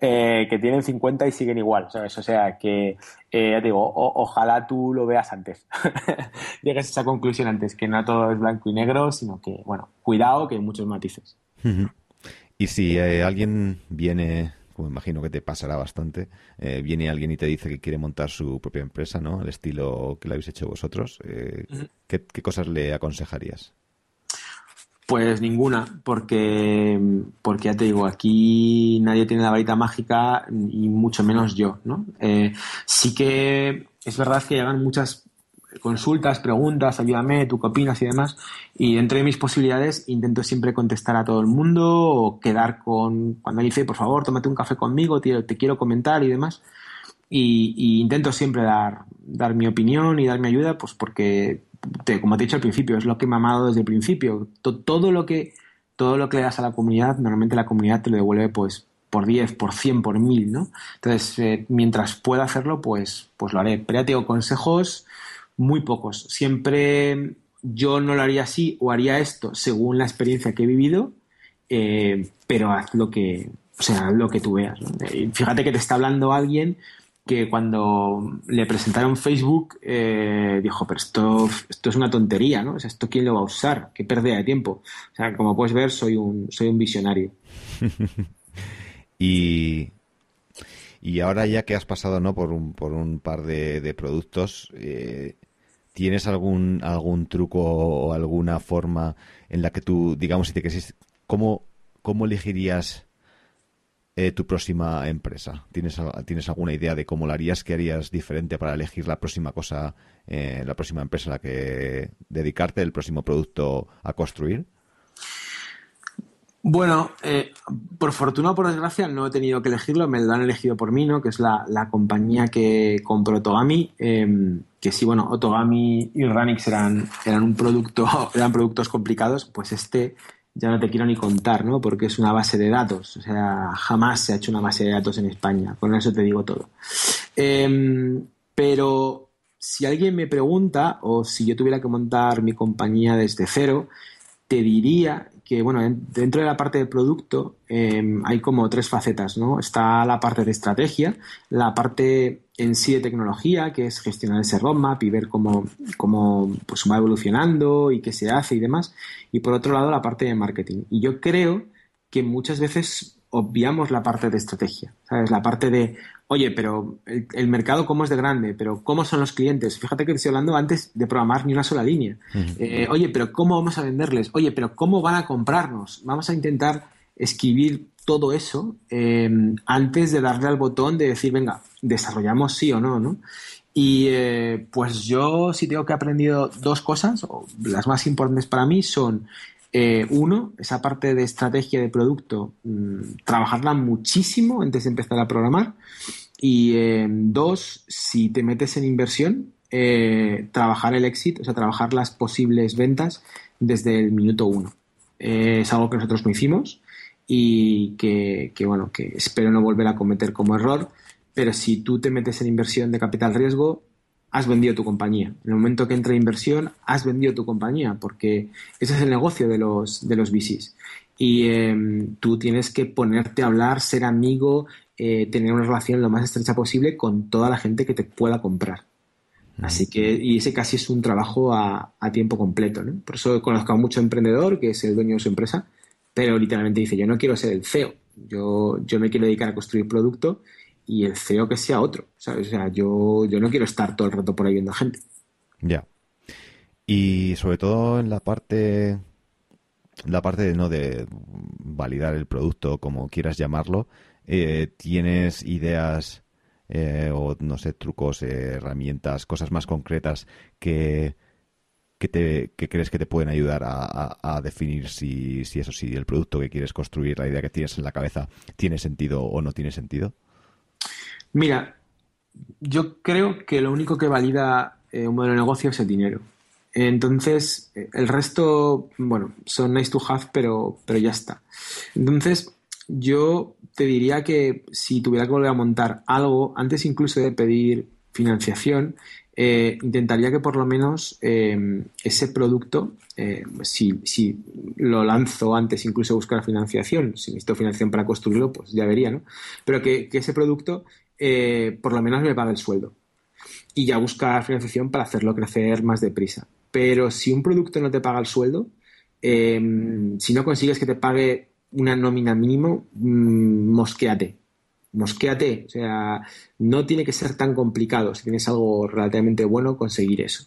Speaker 3: eh, que tienen 50 y siguen igual, ¿sabes? O sea que, eh, ya te digo, ojalá tú lo veas antes, llegues a esa conclusión antes, que no todo es blanco y negro, sino que, bueno, cuidado que hay muchos matices.
Speaker 2: Y si eh, alguien viene, como imagino que te pasará bastante, viene alguien y te dice que quiere montar su propia empresa, ¿no? Al estilo que lo habéis hecho vosotros, ¿qué cosas le aconsejarías?
Speaker 3: Pues ninguna, porque, porque ya te digo, aquí nadie tiene la varita mágica y mucho menos yo, ¿no? Eh, sí que es verdad que llegan muchas consultas, preguntas, ayúdame, tú qué opinas y demás, y dentro de mis posibilidades intento siempre contestar a todo el mundo o quedar con, cuando dice, por favor, tómate un café conmigo, te, te quiero comentar y demás, y, y, intento siempre dar, dar mi opinión y dar mi ayuda, pues porque como te he dicho al principio, es lo que me ha amado desde el principio. Todo lo que, todo lo que le das a la comunidad, normalmente la comunidad te lo devuelve pues por 10, por 100, por 1000, ¿no? Entonces, eh, mientras pueda hacerlo, pues, pues lo haré. Pero ya tengo consejos muy pocos. Siempre yo no lo haría así o haría esto según la experiencia que he vivido, eh, pero haz lo que, o sea, lo que tú veas. Fíjate que te está hablando alguien que cuando le presentaron Facebook eh, dijo, pero esto, esto es una tontería, ¿no? O sea, ¿esto quién lo va a usar? ¿Qué pérdida de tiempo? O sea, como puedes ver, soy un, soy un visionario.
Speaker 2: y, y ahora ya que has pasado ¿no? por, un, por un par de, productos, eh, ¿tienes algún, algún truco o alguna forma en la que tú, digamos, si te quisieras, ¿cómo, cómo elegirías eh, tu próxima empresa? ¿Tienes, ¿Tienes alguna idea de cómo lo harías? ¿Qué harías diferente para elegir la próxima cosa, eh, la próxima empresa a la que dedicarte, el próximo producto a construir?
Speaker 3: Bueno, eh, por fortuna o por desgracia no he tenido que elegirlo, me lo han elegido por mí, ¿no? Que es la, compañía que compró Otogami, em, que sí, bueno, Otogami y Ranix eran, eran un producto, eran productos complicados, pues este ya no te quiero ni contar, ¿no? Porque es una base de datos. O sea, jamás se ha hecho una base de datos en España. Con eso te digo todo. Em, pero si alguien me pregunta, o si yo tuviera que montar mi compañía desde cero, te diría que, bueno, dentro de la parte de producto em, hay como tres facetas, ¿no? Está la parte de estrategia, la parte en sí de tecnología, que es gestionar ese roadmap y ver cómo, cómo pues, va evolucionando y qué se hace y demás. Y por otro lado, la parte de marketing. Y yo creo que muchas veces obviamos la parte de estrategia, ¿sabes? La parte de, oye, pero el, mercado cómo es de grande, pero cómo son los clientes. Fíjate que te estoy hablando antes de programar ni una sola línea. Eh, oye, pero cómo vamos a venderles. Oye, pero cómo van a comprarnos. Vamos a intentar escribir todo eso eh, antes de darle al botón de decir, venga, desarrollamos sí o no, ¿no? Y eh, pues yo sí tengo que he aprendido dos cosas, o las más importantes para mí son eh, uno, esa parte de estrategia de producto, mm, trabajarla muchísimo antes de empezar a programar. Y eh, dos, si te metes en inversión, trabajar el éxito, o sea, trabajar las posibles ventas desde el minuto uno. es algo que nosotros no hicimos y que, bueno, que espero no volver a cometer como error. Pero si tú te metes en inversión de capital riesgo, has vendido tu compañía. En el momento que entra inversión, has vendido tu compañía, porque ese es el negocio de los, de los VCs. Y em, tú tienes que ponerte a hablar, ser amigo, eh, tener una relación lo más estrecha posible con toda la gente que te pueda comprar. Así que, y ese casi es un trabajo a, a tiempo completo, ¿no? Por eso conozco a mucho emprendedor que es el dueño de su empresa, pero literalmente dice, yo no quiero ser el CEO, yo, yo me quiero dedicar a construir producto y el CEO que sea otro. O sea, yo, yo no quiero estar todo el rato por ahí viendo gente.
Speaker 2: Ya. Y sobre todo en la parte la parte de, no de validar el producto como quieras llamarlo eh, tienes ideas eh, o no sé trucos herramientas cosas más concretas que que, te, que crees que te pueden ayudar a, definir si, si eso sí el producto que quieres construir la idea que tienes en la cabeza tiene sentido o no tiene sentido
Speaker 3: mira yo creo que lo único que valida eh, un modelo de negocio es el dinero entonces, el resto, bueno, son nice to have, pero, pero ya está. Entonces, yo te diría que si tuviera que volver a montar algo, antes incluso de pedir financiación, eh, intentaría que por lo menos eh, ese producto, eh, si, si, lo lanzo antes incluso buscar financiación, si necesito financiación para construirlo, pues ya vería, ¿no? Pero que ese producto por lo menos me pague el sueldo. Y ya buscar financiación para hacerlo crecer más deprisa. Pero si un producto no te paga el sueldo, em, si no consigues que te pague una nómina mínimo, mmm, mosquéate. Mosquéate. O sea, no tiene que ser tan complicado. Si tienes algo relativamente bueno, conseguir eso.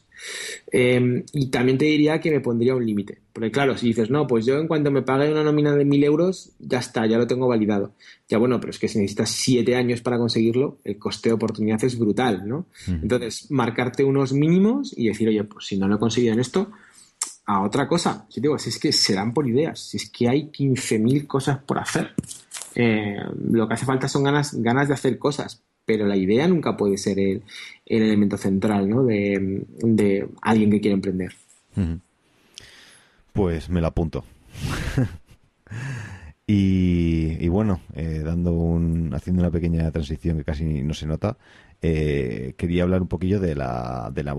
Speaker 3: Em, y también te diría que me pondría un límite. Porque claro, si dices, no, pues yo en cuanto me pague una nómina de mil euros, ya está, ya lo tengo validado. Ya bueno, pero es que si necesitas siete años para conseguirlo, el coste de oportunidad es brutal, ¿no? Entonces, marcarte unos mínimos y decir, oye, pues si no lo he conseguido en esto, a otra cosa. Si digo, si es que serán por ideas, si es que hay 15.000 cosas por hacer. Eh, lo que hace falta son ganas, ganas de hacer cosas, pero la idea nunca puede ser el, elemento central ¿no? de, alguien que quiere emprender.
Speaker 2: Pues me lo apunto. y, bueno, eh, dando un, haciendo una pequeña transición que casi no se nota, eh, quería hablar un poquillo de la, de la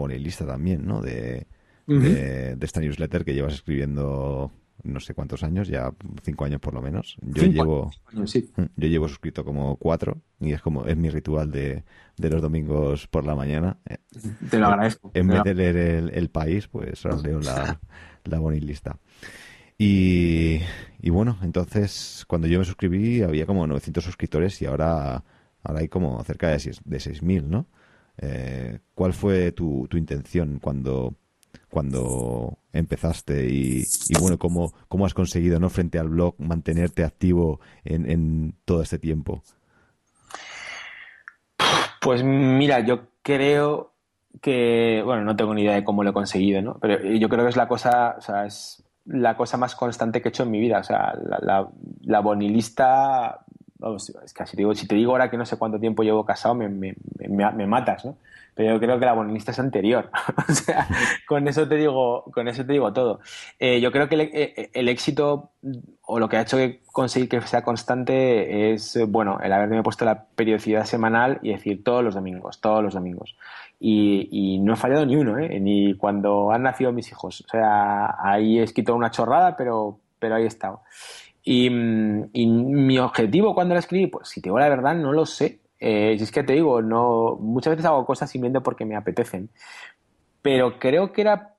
Speaker 2: también, ¿no? De, de, esta newsletter que llevas escribiendo no sé cuántos años, ya cinco años por lo menos. Yo llevo, mm, yo llevo suscrito como cuatro y es como es mi ritual de, los domingos por la mañana. Eh,
Speaker 3: Te lo agradezco.
Speaker 2: En vez de leer el, país, pues ahora leo la, la bonilista. Y, y bueno, entonces cuando yo me suscribí había como 900 suscriptores y ahora, ahora hay como cerca de, de 6.000, ¿no? Eh, ¿Cuál fue tu, tu intención cuando cuando empezaste y, bueno, cómo, cómo has conseguido, ¿no? Frente al blog, mantenerte activo en, todo este tiempo.
Speaker 3: Pues mira, yo creo que, bueno, no tengo ni idea de cómo lo he conseguido, ¿no? Pero yo creo que es la cosa, o sea, es la cosa más constante que he hecho en mi vida. O sea, la, bonilista, vamos, es que digo, si te digo ahora que no sé cuánto tiempo llevo casado, me, me, me matas, ¿no? Pero yo creo que la bonilista es anterior. o sea, con eso te digo, con eso te digo todo. Eh, yo creo que eh, el, éxito o lo que ha hecho que conseguir que sea constante es, bueno, el haberme puesto la periodicidad semanal y decir todos los domingos, todos los domingos. Y, no he fallado ni uno, ¿eh? ni cuando han nacido mis hijos. O sea, ahí he escrito una chorrada, pero, pero ahí he estado. Y, y mi objetivo cuando la escribí, pues si te digo la verdad, no lo sé. Eh, es que te digo, no, muchas veces hago cosas simplemente porque me apetecen. Pero creo que era,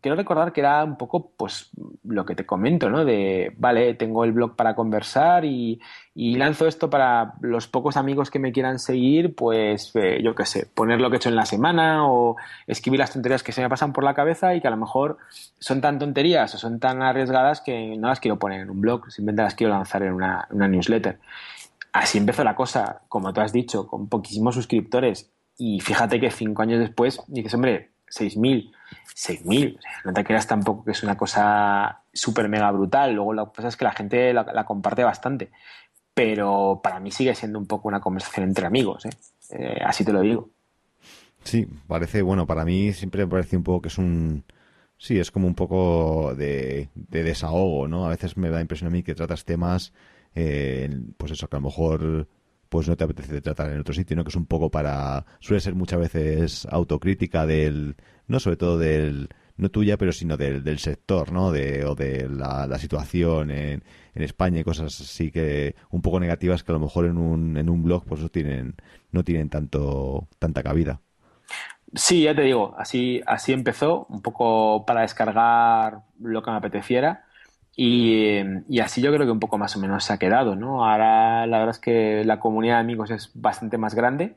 Speaker 3: quiero recordar que era un poco, pues, lo que te comento, ¿no? De, vale, tengo el blog para conversar y, lanzo esto para los pocos amigos que me quieran seguir, pues, eh, yo qué sé, poner lo que he hecho en la semana o escribir las tonterías que se me pasan por la cabeza y que a lo mejor son tan tonterías o son tan arriesgadas que no las quiero poner en un blog, simplemente las quiero lanzar en una, una newsletter así empezó la cosa, como tú has dicho, con poquísimos suscriptores. Y fíjate que cinco años después dices, hombre, 6.000, 6.000, no te creas tampoco que es una cosa súper mega brutal. Luego lo que pasa es que la gente la, comparte bastante. Pero para mí sigue siendo un poco una conversación entre amigos, ¿eh? Eh, así te lo digo.
Speaker 2: Sí, parece, bueno, para mí siempre me parece un poco que es un... Sí, es como un poco de, de desahogo, ¿no? A veces me da impresión a mí que tratas temas eh, pues eso, que a lo mejor pues no te apetece tratar en otro sitio, ¿no? Que es un poco para... Suele ser muchas veces autocrítica del... No sobre todo del... No tuya, pero sino del, del sector, ¿no? De, o de la, situación en, en, España y cosas así que un poco negativas que a lo mejor en un, en un blog pues no tienen, no tienen tanto, tanta cabida.
Speaker 3: Sí, ya te digo, así, así empezó, un poco para descargar lo que me apeteciera Y, y, así yo creo que un poco más o menos se ha quedado, ¿no? Ahora la verdad es que la comunidad de amigos es bastante más grande,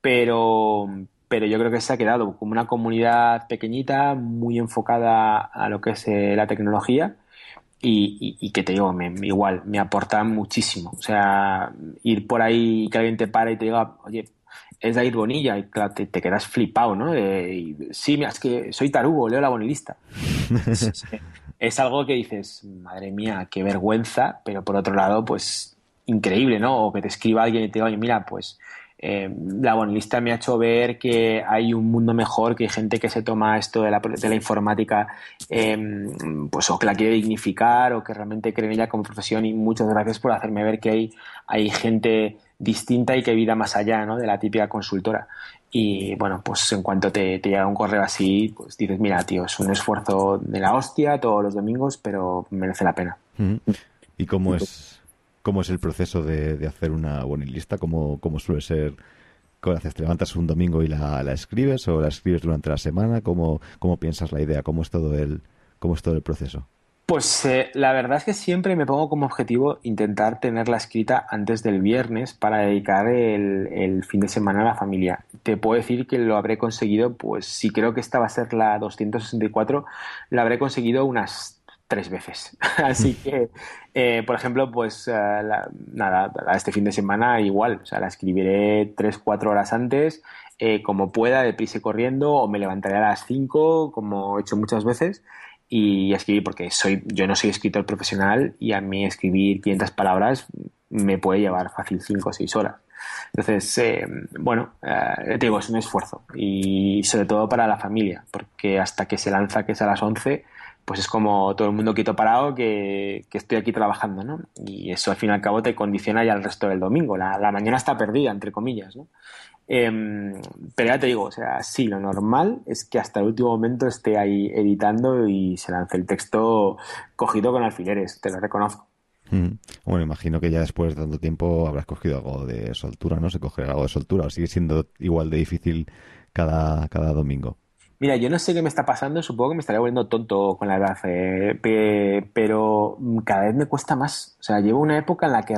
Speaker 3: pero, pero yo creo que se ha quedado como una comunidad pequeñita, muy enfocada a lo que es eh, la tecnología y, y, que te digo, me, igual, me aporta muchísimo. O sea, ir por ahí y que alguien te pare y te diga, oye, es David Bonilla y te, te, quedas flipado, ¿no? y, sí, es que soy tarugo, leo la bonilista. es algo que dices, madre mía, qué vergüenza, pero por otro lado, pues increíble, ¿no? O que te escriba alguien y te diga, oye, mira, pues eh, la bonilista me ha hecho ver que hay un mundo mejor, que hay gente que se toma esto de la, de la informática, em, pues o que la quiere dignificar o que realmente cree en ella como profesión y muchas gracias por hacerme ver que hay, hay gente distinta y que vida más allá ¿no? de la típica consultora. Y bueno, pues en cuanto te, llega un correo así, pues dices, mira, tío, es un esfuerzo de la hostia todos los domingos, pero merece la pena.
Speaker 2: ¿Y cómo es, cómo es el proceso de, hacer una bonilista? ¿Cómo, ¿Cómo suele ser? ¿Cómo haces? ¿Te levantas un domingo y la, la, escribes o la escribes durante la semana? ¿Cómo, ¿Cómo piensas la idea? ¿Cómo es todo el, cómo es todo el proceso?
Speaker 3: Pues eh, la verdad es que siempre me pongo como objetivo intentar tenerla escrita antes del viernes para dedicar el, fin de semana a la familia. Te puedo decir que lo habré conseguido, pues si creo que esta va a ser la 264, la habré conseguido unas tres veces. Así que, eh, por ejemplo, pues eh, nada, este fin de semana igual, o sea, la escribiré tres, cuatro horas antes, como pueda, deprisa y corriendo, o me levantaré a las cinco, como he hecho muchas veces y escribir porque soy yo no soy escritor profesional y a mí escribir 500 palabras me puede llevar fácil 5 o 6 horas. Entonces, eh, bueno, eh, te digo, es un esfuerzo y sobre todo para la familia, porque hasta que se lanza, que es a las 11, pues es como todo el mundo quito parado que, que, estoy aquí trabajando, ¿no? Y eso al fin y al cabo te condiciona ya el resto del domingo. La, la mañana está perdida, entre comillas, ¿no? Em, pero ya te digo, o sea, sí, lo normal es que hasta el último momento esté ahí editando y se lance el texto cogido con alfileres, te lo reconozco.
Speaker 2: Mm. Bueno, imagino que ya después de tanto tiempo habrás cogido algo de soltura, ¿no? Se coge algo de soltura o sigue siendo igual de difícil cada, cada domingo.
Speaker 3: Mira, yo no sé qué me está pasando, supongo que me estaría volviendo tonto con la edad, eh, pero cada vez me cuesta más. O sea, llevo una época en la que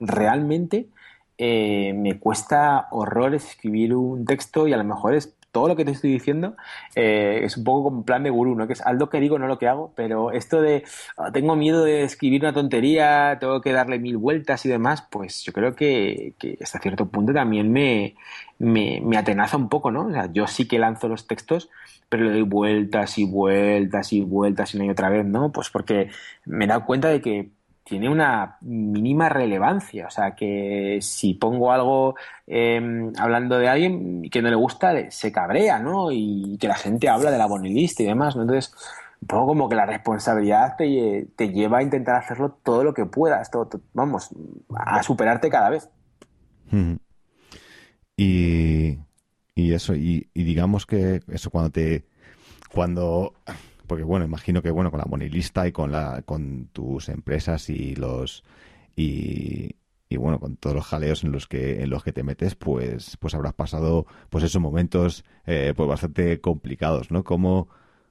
Speaker 3: realmente eh, me cuesta horrores escribir un texto y a lo mejor es todo lo que te estoy diciendo eh, es un poco como plan de gurú, ¿no? Que es lo que digo, no lo que hago, pero esto de ah, tengo miedo de escribir una tontería, tengo que darle mil vueltas y demás, pues yo creo que, hasta cierto punto también me, me, me, atenaza un poco, ¿no? O sea, yo sí que lanzo los textos, pero le doy vueltas y vueltas y vueltas y una y otra vez, ¿no? Pues porque me he dado cuenta de que tiene una mínima relevancia. O sea, que si pongo algo em, hablando de alguien que no le gusta, se cabrea, ¿no? Y que la gente habla de la bonilista y demás, ¿no? Entonces, un poco como que la responsabilidad te, te lleva a intentar hacerlo todo lo que puedas, todo, vamos, a superarte cada vez.
Speaker 2: Y, y eso, y, y digamos que eso cuando te... Cuando porque bueno, imagino que bueno, con la monilista y con la con tus empresas y los y, y bueno, con todos los jaleos en los que en los que te metes, pues pues habrás pasado pues esos momentos eh, pues bastante complicados, ¿no? Como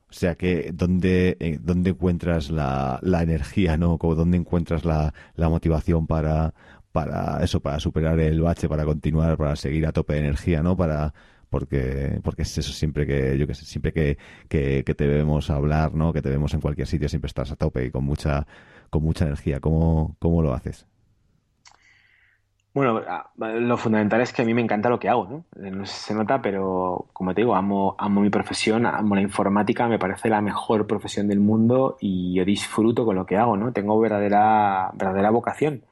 Speaker 2: o sea que dónde eh, dónde encuentras la, la energía, ¿no? Como dónde encuentras la, la motivación para para eso, para superar el bache, para continuar, para seguir a tope de energía, ¿no? Para porque, porque es eso siempre que, yo que sé, siempre que, que, te vemos hablar, ¿no? Que te vemos en cualquier sitio, siempre estás a tope y con mucha, con mucha energía. ¿Cómo, cómo lo haces?
Speaker 3: Bueno, lo fundamental es que a mí me encanta lo que hago, ¿no? Eh, no sé si se nota, pero como te digo, amo, amo mi profesión, amo la informática, me parece la mejor profesión del mundo y yo disfruto con lo que hago, ¿no? Tengo verdadera, verdadera vocación.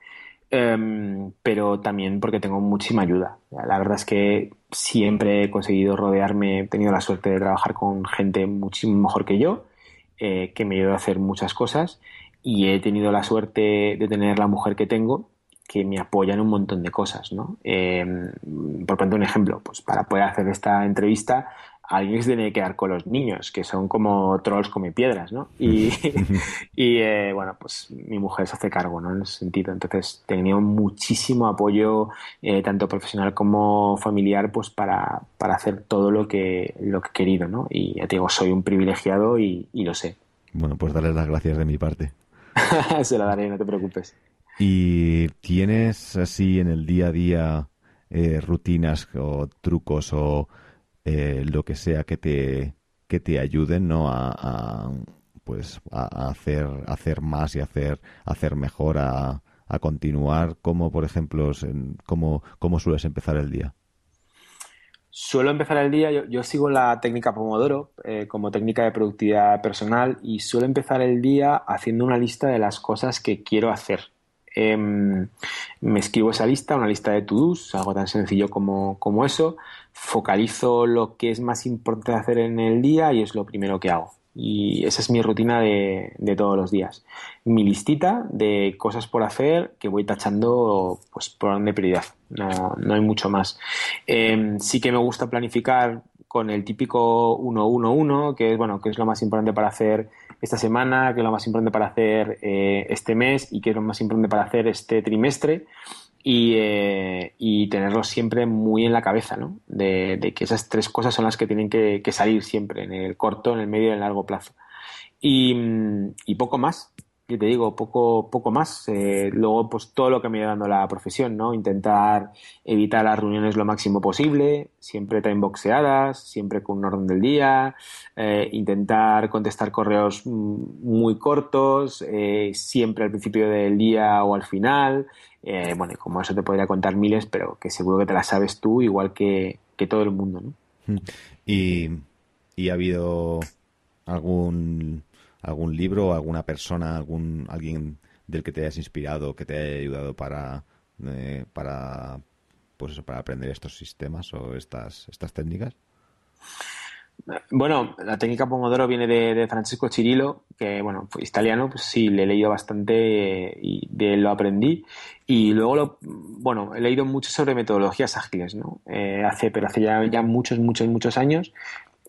Speaker 3: Em, pero también porque tengo muchísima ayuda. La verdad es que siempre he conseguido rodearme, he tenido la suerte de trabajar con gente muchísimo mejor que yo, eh, que me ayuda a hacer muchas cosas y he tenido la suerte de tener la mujer que tengo que me apoya en un montón de cosas, ¿no? Em, por poner un ejemplo, pues para poder hacer esta entrevista alguien se tiene que quedar con los niños, que son como trolls come piedras, ¿no? Y, y eh, bueno, pues mi mujer se hace cargo, ¿no? En ese sentido. Entonces, he tenido muchísimo apoyo, eh, tanto profesional como familiar, pues para, para hacer todo lo que, lo que he querido, ¿no? Y ya te digo, soy un privilegiado y, y lo sé.
Speaker 2: Bueno, pues darles las gracias de mi parte.
Speaker 3: Se la daré, no te preocupes.
Speaker 2: ¿Y tienes así en el día a día eh, rutinas o trucos o eh, lo que sea que te, que te ayuden ¿no? a, pues a hacer, hacer más y hacer, hacer mejor, a, a continuar? como por ejemplo, cómo, cómo sueles empezar el día?
Speaker 3: Suelo empezar el día, yo, sigo la técnica Pomodoro eh, como técnica de productividad personal y suelo empezar el día haciendo una lista de las cosas que quiero hacer. Em, me escribo esa lista, una lista de to-dos, algo tan sencillo como, como eso, focalizo lo que es más importante hacer en el día y es lo primero que hago. Y esa es mi rutina de, todos los días. Mi listita de cosas por hacer que voy tachando pues, por orden de prioridad. No, no hay mucho más. Em, sí que me gusta planificar con el típico 1-1-1, que es, bueno, que es lo más importante para hacer esta semana, que es lo más importante para hacer eh, este mes y que es lo más importante para hacer este trimestre y, eh, tenerlo siempre muy en la cabeza, ¿no? De, que esas tres cosas son las que tienen que, salir siempre, en el corto, en el medio y en el largo plazo. Y, y poco más, yo te digo, poco, poco más. Eh, luego, pues todo lo que me ido dando la profesión, ¿no? Intentar evitar las reuniones lo máximo posible, siempre boxeadas, siempre con un orden del día, eh, intentar contestar correos mm, muy cortos, siempre al principio del día o al final, eh, bueno, como eso te podría contar miles, pero que seguro que te las sabes tú igual que, todo el mundo, ¿no?
Speaker 2: Mm. Y, y ha habido algún algún libro, alguna persona, algún alguien del que te hayas inspirado, que te haya ayudado para eh, para pues eso, para aprender estos sistemas o estas estas técnicas.
Speaker 3: Bueno, la técnica Pomodoro viene de, Francesco Cirillo, que bueno, fue italiano, pues sí, le he leído bastante y de él lo aprendí. Y luego, lo, bueno, he leído mucho sobre metodologías ágiles, ¿no? Eh, hace, pero hace ya, ya muchos, muchos, muchos años.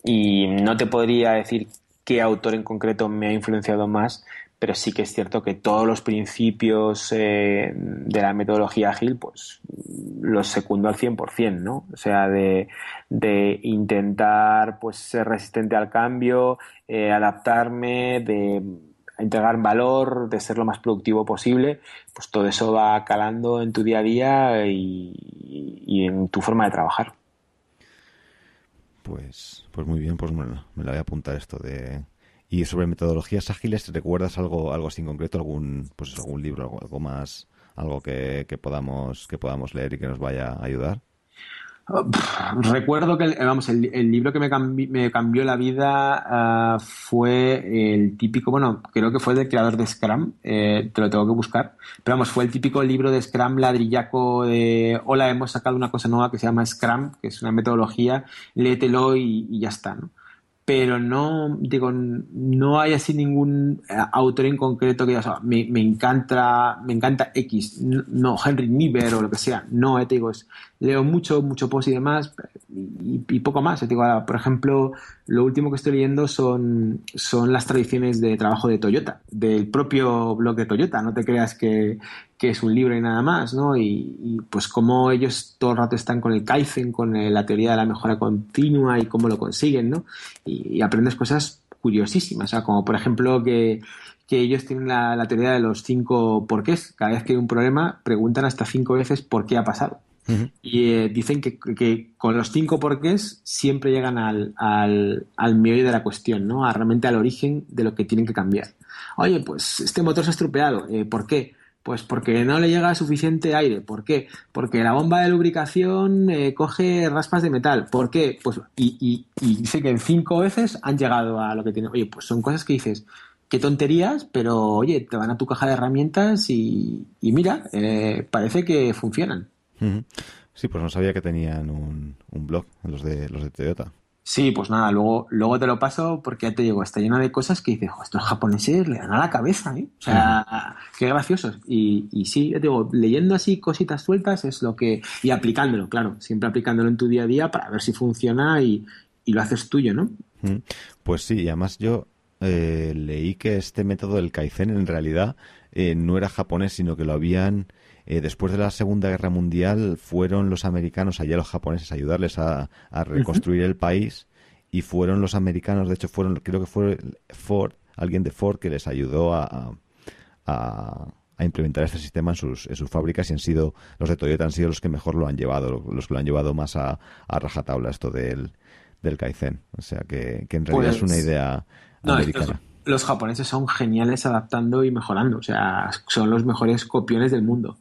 Speaker 3: Y no te podría decir qué autor en concreto me ha influenciado más, pero sí que es cierto que todos los principios eh, de la metodología ágil, pues los secundo al 100%, ¿no? O sea, de, intentar pues ser resistente al cambio, eh, adaptarme, de entregar valor, de ser lo más productivo posible, pues todo eso va calando en tu día a día y, en tu forma de trabajar.
Speaker 2: Pues, pues muy bien, pues me, me la voy a apuntar esto de y sobre metodologías ágiles, ¿recuerdas algo, algo así en concreto, algún, pues algún libro, algo, más, algo que, podamos, que podamos leer y que nos vaya a ayudar?
Speaker 3: Recuerdo que vamos, el, libro que me, cambió la vida ah, fue el típico, bueno, creo que fue el del creador de Scrum, eh, te lo tengo que buscar, pero vamos, fue el típico libro de Scrum ladrillaco de, hola, hemos sacado una cosa nueva que se llama Scrum, que es una metodología, léetelo y, y ya está, ¿no? Pero no, digo, no hay así ningún eh, autor en concreto que diga, me, me, encanta, me encanta X, no, Henry Niebuhr o lo que sea, no, eh, te digo, leo mucho, mucho post y demás, y, poco más, eh, digo, por ejemplo, lo último que estoy leyendo son, son las tradiciones de trabajo de Toyota, del propio blog de Toyota, no te creas que, que es un libro y nada más, ¿no? Y, pues cómo ellos todo el rato están con el Kaizen, con la teoría de la mejora continua y cómo lo consiguen, ¿no? Y, aprendes cosas curiosísimas, o sea, como por ejemplo que, ellos tienen la, teoría de los cinco porqués. Cada vez que hay un problema, preguntan hasta cinco veces por qué ha pasado. Y eh, dicen que, con los cinco porqués siempre llegan al, al, al meollo de la cuestión, ¿no? A realmente al origen de lo que tienen que cambiar. Oye, pues este motor se ha estropeado. Eh, ¿Por qué? Pues porque no le llega suficiente aire. ¿Por qué? Porque la bomba de lubricación eh, coge raspas de metal. ¿Por qué? Pues, y, dice que en cinco veces han llegado a lo que tiene. Oye, pues son cosas que dices, qué tonterías, pero oye, te van a tu caja de herramientas y, mira, eh, parece que funcionan.
Speaker 2: Sí, pues no sabía que tenían un, un blog, los de, los de Toyota.
Speaker 3: Sí, pues nada, luego, luego te lo paso porque ya te digo, está lleno de cosas que dices, estos japoneses le dan a la cabeza, ¿eh? O sea, qué graciosos. Y, y sí, ya te digo, leyendo así cositas sueltas es lo que. Y aplicándolo, claro, siempre aplicándolo en tu día a día para ver si funciona y, lo haces tuyo, ¿no?
Speaker 2: Pues sí, y además yo eh, leí que este método del Kaizen en realidad eh, no era japonés, sino que lo habían eh, después de la Segunda Guerra Mundial fueron los americanos allá los japoneses a ayudarles a, reconstruir el país y fueron los americanos, de hecho fueron, creo que fue Ford, alguien de Ford que les ayudó a, a, implementar este sistema en sus, en sus fábricas y han sido, los de Toyota han sido los que mejor lo han llevado, los que lo han llevado más a, a rajatabla esto del, del Kaizen. O sea que, en realidad es una pues, idea americana.
Speaker 3: Los, japoneses son geniales adaptando y mejorando. O sea, son los mejores copiones del mundo.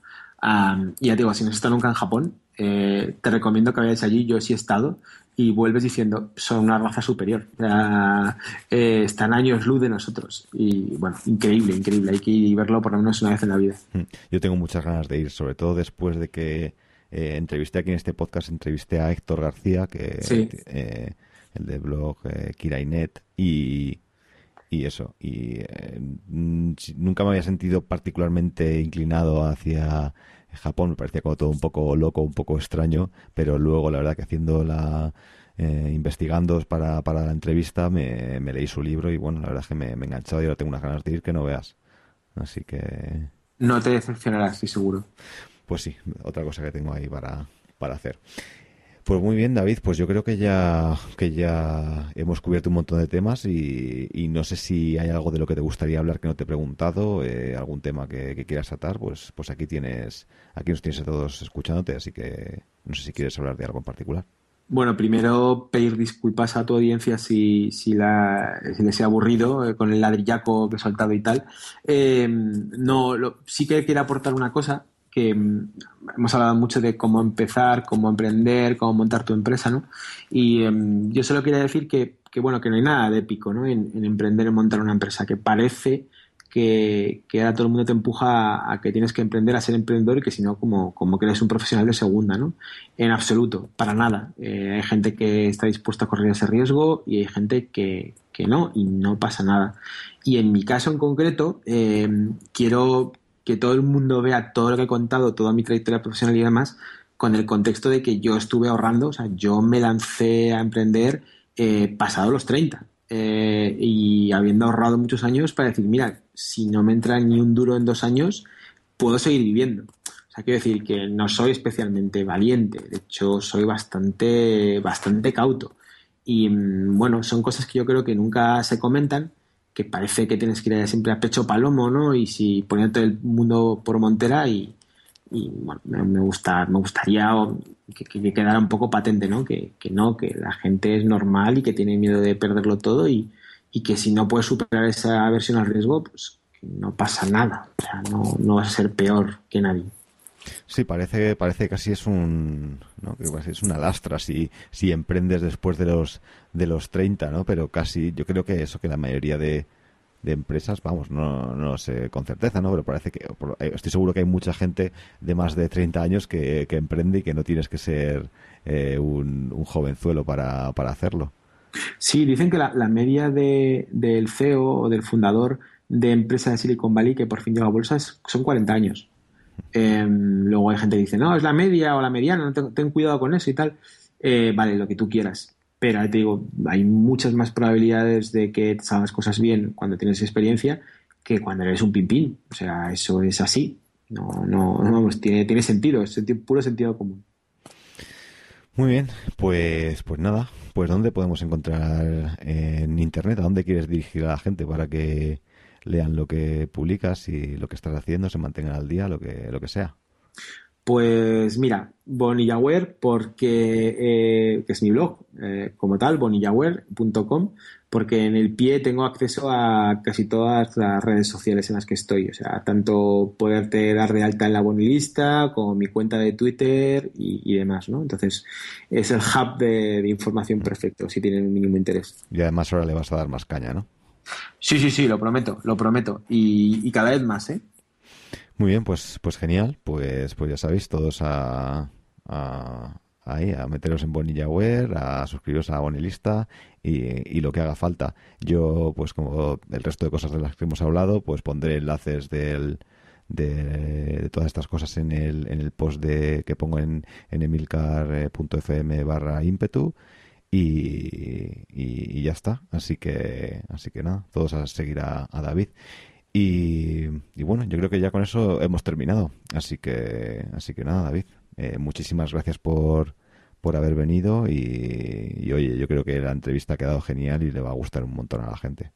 Speaker 3: y ya te digo, si no has estado nunca en Japón, eh, te recomiendo que vayas allí. Yo sí he estado y vuelves diciendo, son una raza superior. O sea, eh, están años luz de nosotros. Y bueno, increíble, increíble. Hay que verlo por lo menos una vez en la vida. Hmm.
Speaker 2: Yo tengo muchas ganas de ir, sobre todo después de que eh, entrevisté aquí en este podcast, entrevisté a Héctor García, que el de blog Kirainet, y, y eso. Y eh, nunca me había sentido particularmente inclinado hacia Japón, me parecía como todo un poco loco, un poco extraño, pero luego la verdad que haciendo la... investigando para, para la entrevista me, leí su libro y bueno, la verdad es que me, me he enganchado y ahora tengo unas ganas de ir que no veas. Así que...
Speaker 3: No te decepcionarás, estoy seguro
Speaker 2: pues sí, otra cosa que tengo ahí para, para hacer. Pues muy bien, David, pues yo creo que ya, que ya hemos cubierto un montón de temas y, no sé si hay algo de lo que te gustaría hablar que no te he preguntado, eh, algún tema que, quieras atar, pues, pues aquí tienes, aquí nos tienes a todos escuchándote, así que no sé si quieres hablar de algo en particular.
Speaker 3: Bueno, primero pedir disculpas a tu audiencia si, si, la, si les he aburrido eh, con el ladrillaco que he soltado y tal. Eh, no, sí que quiero aportar una cosa que mm, hemos hablado mucho de cómo empezar, cómo emprender, cómo montar tu empresa, ¿no? Y em, yo solo quería decir que, que, bueno, que no hay nada de épico, ¿no? En, emprender, en montar una empresa, que parece que, que, ahora todo el mundo te empuja a, que tienes que emprender, a ser emprendedor y que si no, como, como que eres un profesional de segunda, ¿no? En absoluto, para nada. Eh, hay gente que está dispuesta a correr ese riesgo y hay gente que, que no, y no pasa nada. Y en mi caso en concreto, em, quiero que todo el mundo vea todo lo que he contado, toda mi trayectoria profesional y demás, con el contexto de que yo estuve ahorrando, o sea, yo me lancé a emprender eh, pasado los 30 eh, y habiendo ahorrado muchos años para decir, mira, si no me entra ni un duro en dos años, puedo seguir viviendo. O sea, quiero decir que no soy especialmente valiente, de hecho soy bastante, bastante cauto. Y mm, bueno, son cosas que yo creo que nunca se comentan que parece que tienes que ir siempre a pecho palomo, ¿no? Y si poniendo el mundo por montera y, bueno, me, gusta, me gustaría que, quedara un poco patente, ¿no? Que, no, que la gente es normal y que tiene miedo de perderlo todo y, que si no puedes superar esa versión al riesgo, pues no pasa nada. O sea, no, no vas a ser peor que nadie.
Speaker 2: Sí, parece, parece casi es un, que es una lastra si, si emprendes después de los, de los 30, ¿no? Pero casi, yo creo que eso que la mayoría de, de empresas, vamos, no, no sé con certeza, ¿no? Pero parece que, eh, estoy seguro que hay mucha gente de más de 30 años que, que emprende y que no tienes que ser eh, un, un, jovenzuelo para, para hacerlo.
Speaker 3: Sí, dicen que la, la media de, del CEO o del fundador de empresa de Silicon Valley que por fin llega a bolsa son 40 años. Em, luego hay gente que dice, no, es la media o la mediana, no ten, cuidado con eso y tal. Eh, vale, lo que tú quieras. Pero te digo, hay muchas más probabilidades de que te salgas cosas bien cuando tienes experiencia que cuando eres un pimpín. O sea, eso es así. No, no, vamos, tiene, tiene sentido, es puro sentido común.
Speaker 2: Muy bien, pues, pues nada, pues ¿dónde podemos encontrar en internet? ¿A dónde quieres dirigir a la gente para que lean lo que publicas y lo que estás haciendo, se mantengan al día, lo que, lo que sea.
Speaker 3: Pues mira, Bonillaware, porque eh, que es mi blog, eh, como tal, bonillaware.com, porque en el pie tengo acceso a casi todas las redes sociales en las que estoy. O sea, tanto poderte dar de alta en la bonilista, como mi cuenta de Twitter y, demás, ¿no? Entonces, es el hub de, de información perfecto, si tienen un mínimo interés.
Speaker 2: Y además ahora le vas a dar más caña, ¿no?
Speaker 3: Sí, sí, sí, lo prometo, lo prometo. Y, cada vez más, ¿eh?
Speaker 2: Muy bien, pues, pues genial. Pues, pues ya sabéis, todos a, a, a meteros en Bonillaware, a suscribiros a Bonilista y, y, lo que haga falta. Yo, pues como el resto de cosas de las que hemos hablado, pues pondré enlaces del, de, todas estas cosas en el, en el post de, que pongo en, en emilcar.fm barra ímpetu y, ya está. Así que, así que nada, todos a seguir a, David. Y, bueno, yo creo que ya con eso hemos terminado. Así que, así que nada, David, eh, muchísimas gracias por, por haber venido y, oye, yo creo que la entrevista ha quedado genial y le va a gustar un montón a la gente.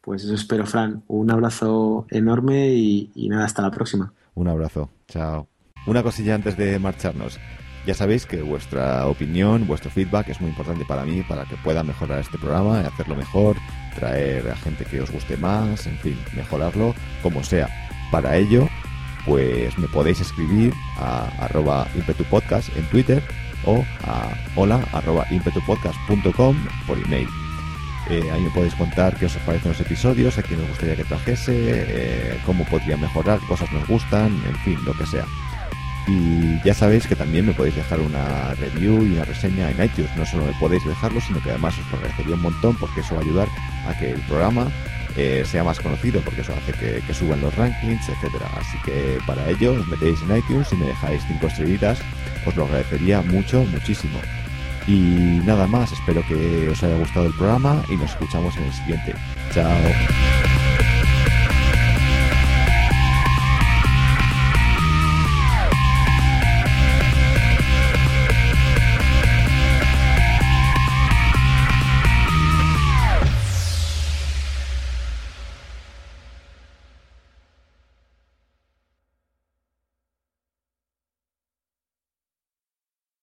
Speaker 3: Pues eso espero, Fran. Un abrazo enorme y, y nada, hasta la próxima.
Speaker 2: Un abrazo. Chao. Una cosilla antes de marcharnos. Ya sabéis que vuestra opinión, vuestro feedback es muy importante para mí, para que pueda mejorar este programa, hacerlo mejor, traer a gente que os guste más, en fin, mejorarlo como sea. Para ello, pues me podéis escribir a arroba impetupodcast en Twitter o a hola arroba impetupodcast.com por email. Eh, ahí me podéis contar qué os parecen los episodios, a quién os gustaría que trajese, eh, cómo podría mejorar, cosas nos gustan, en fin, lo que sea. Y ya sabéis que también me podéis dejar una review y una reseña en iTunes. No solo me podéis dejarlo, sino que además os lo agradecería un montón porque eso va a ayudar a que el programa eh, sea más conocido, porque eso hace que, suban los rankings, etcétera. Así que para ello os metéis en iTunes y me dejáis 5 estrellitas, os lo agradecería mucho, muchísimo. Y nada más, espero que os haya gustado el programa y nos escuchamos en el siguiente. Chao.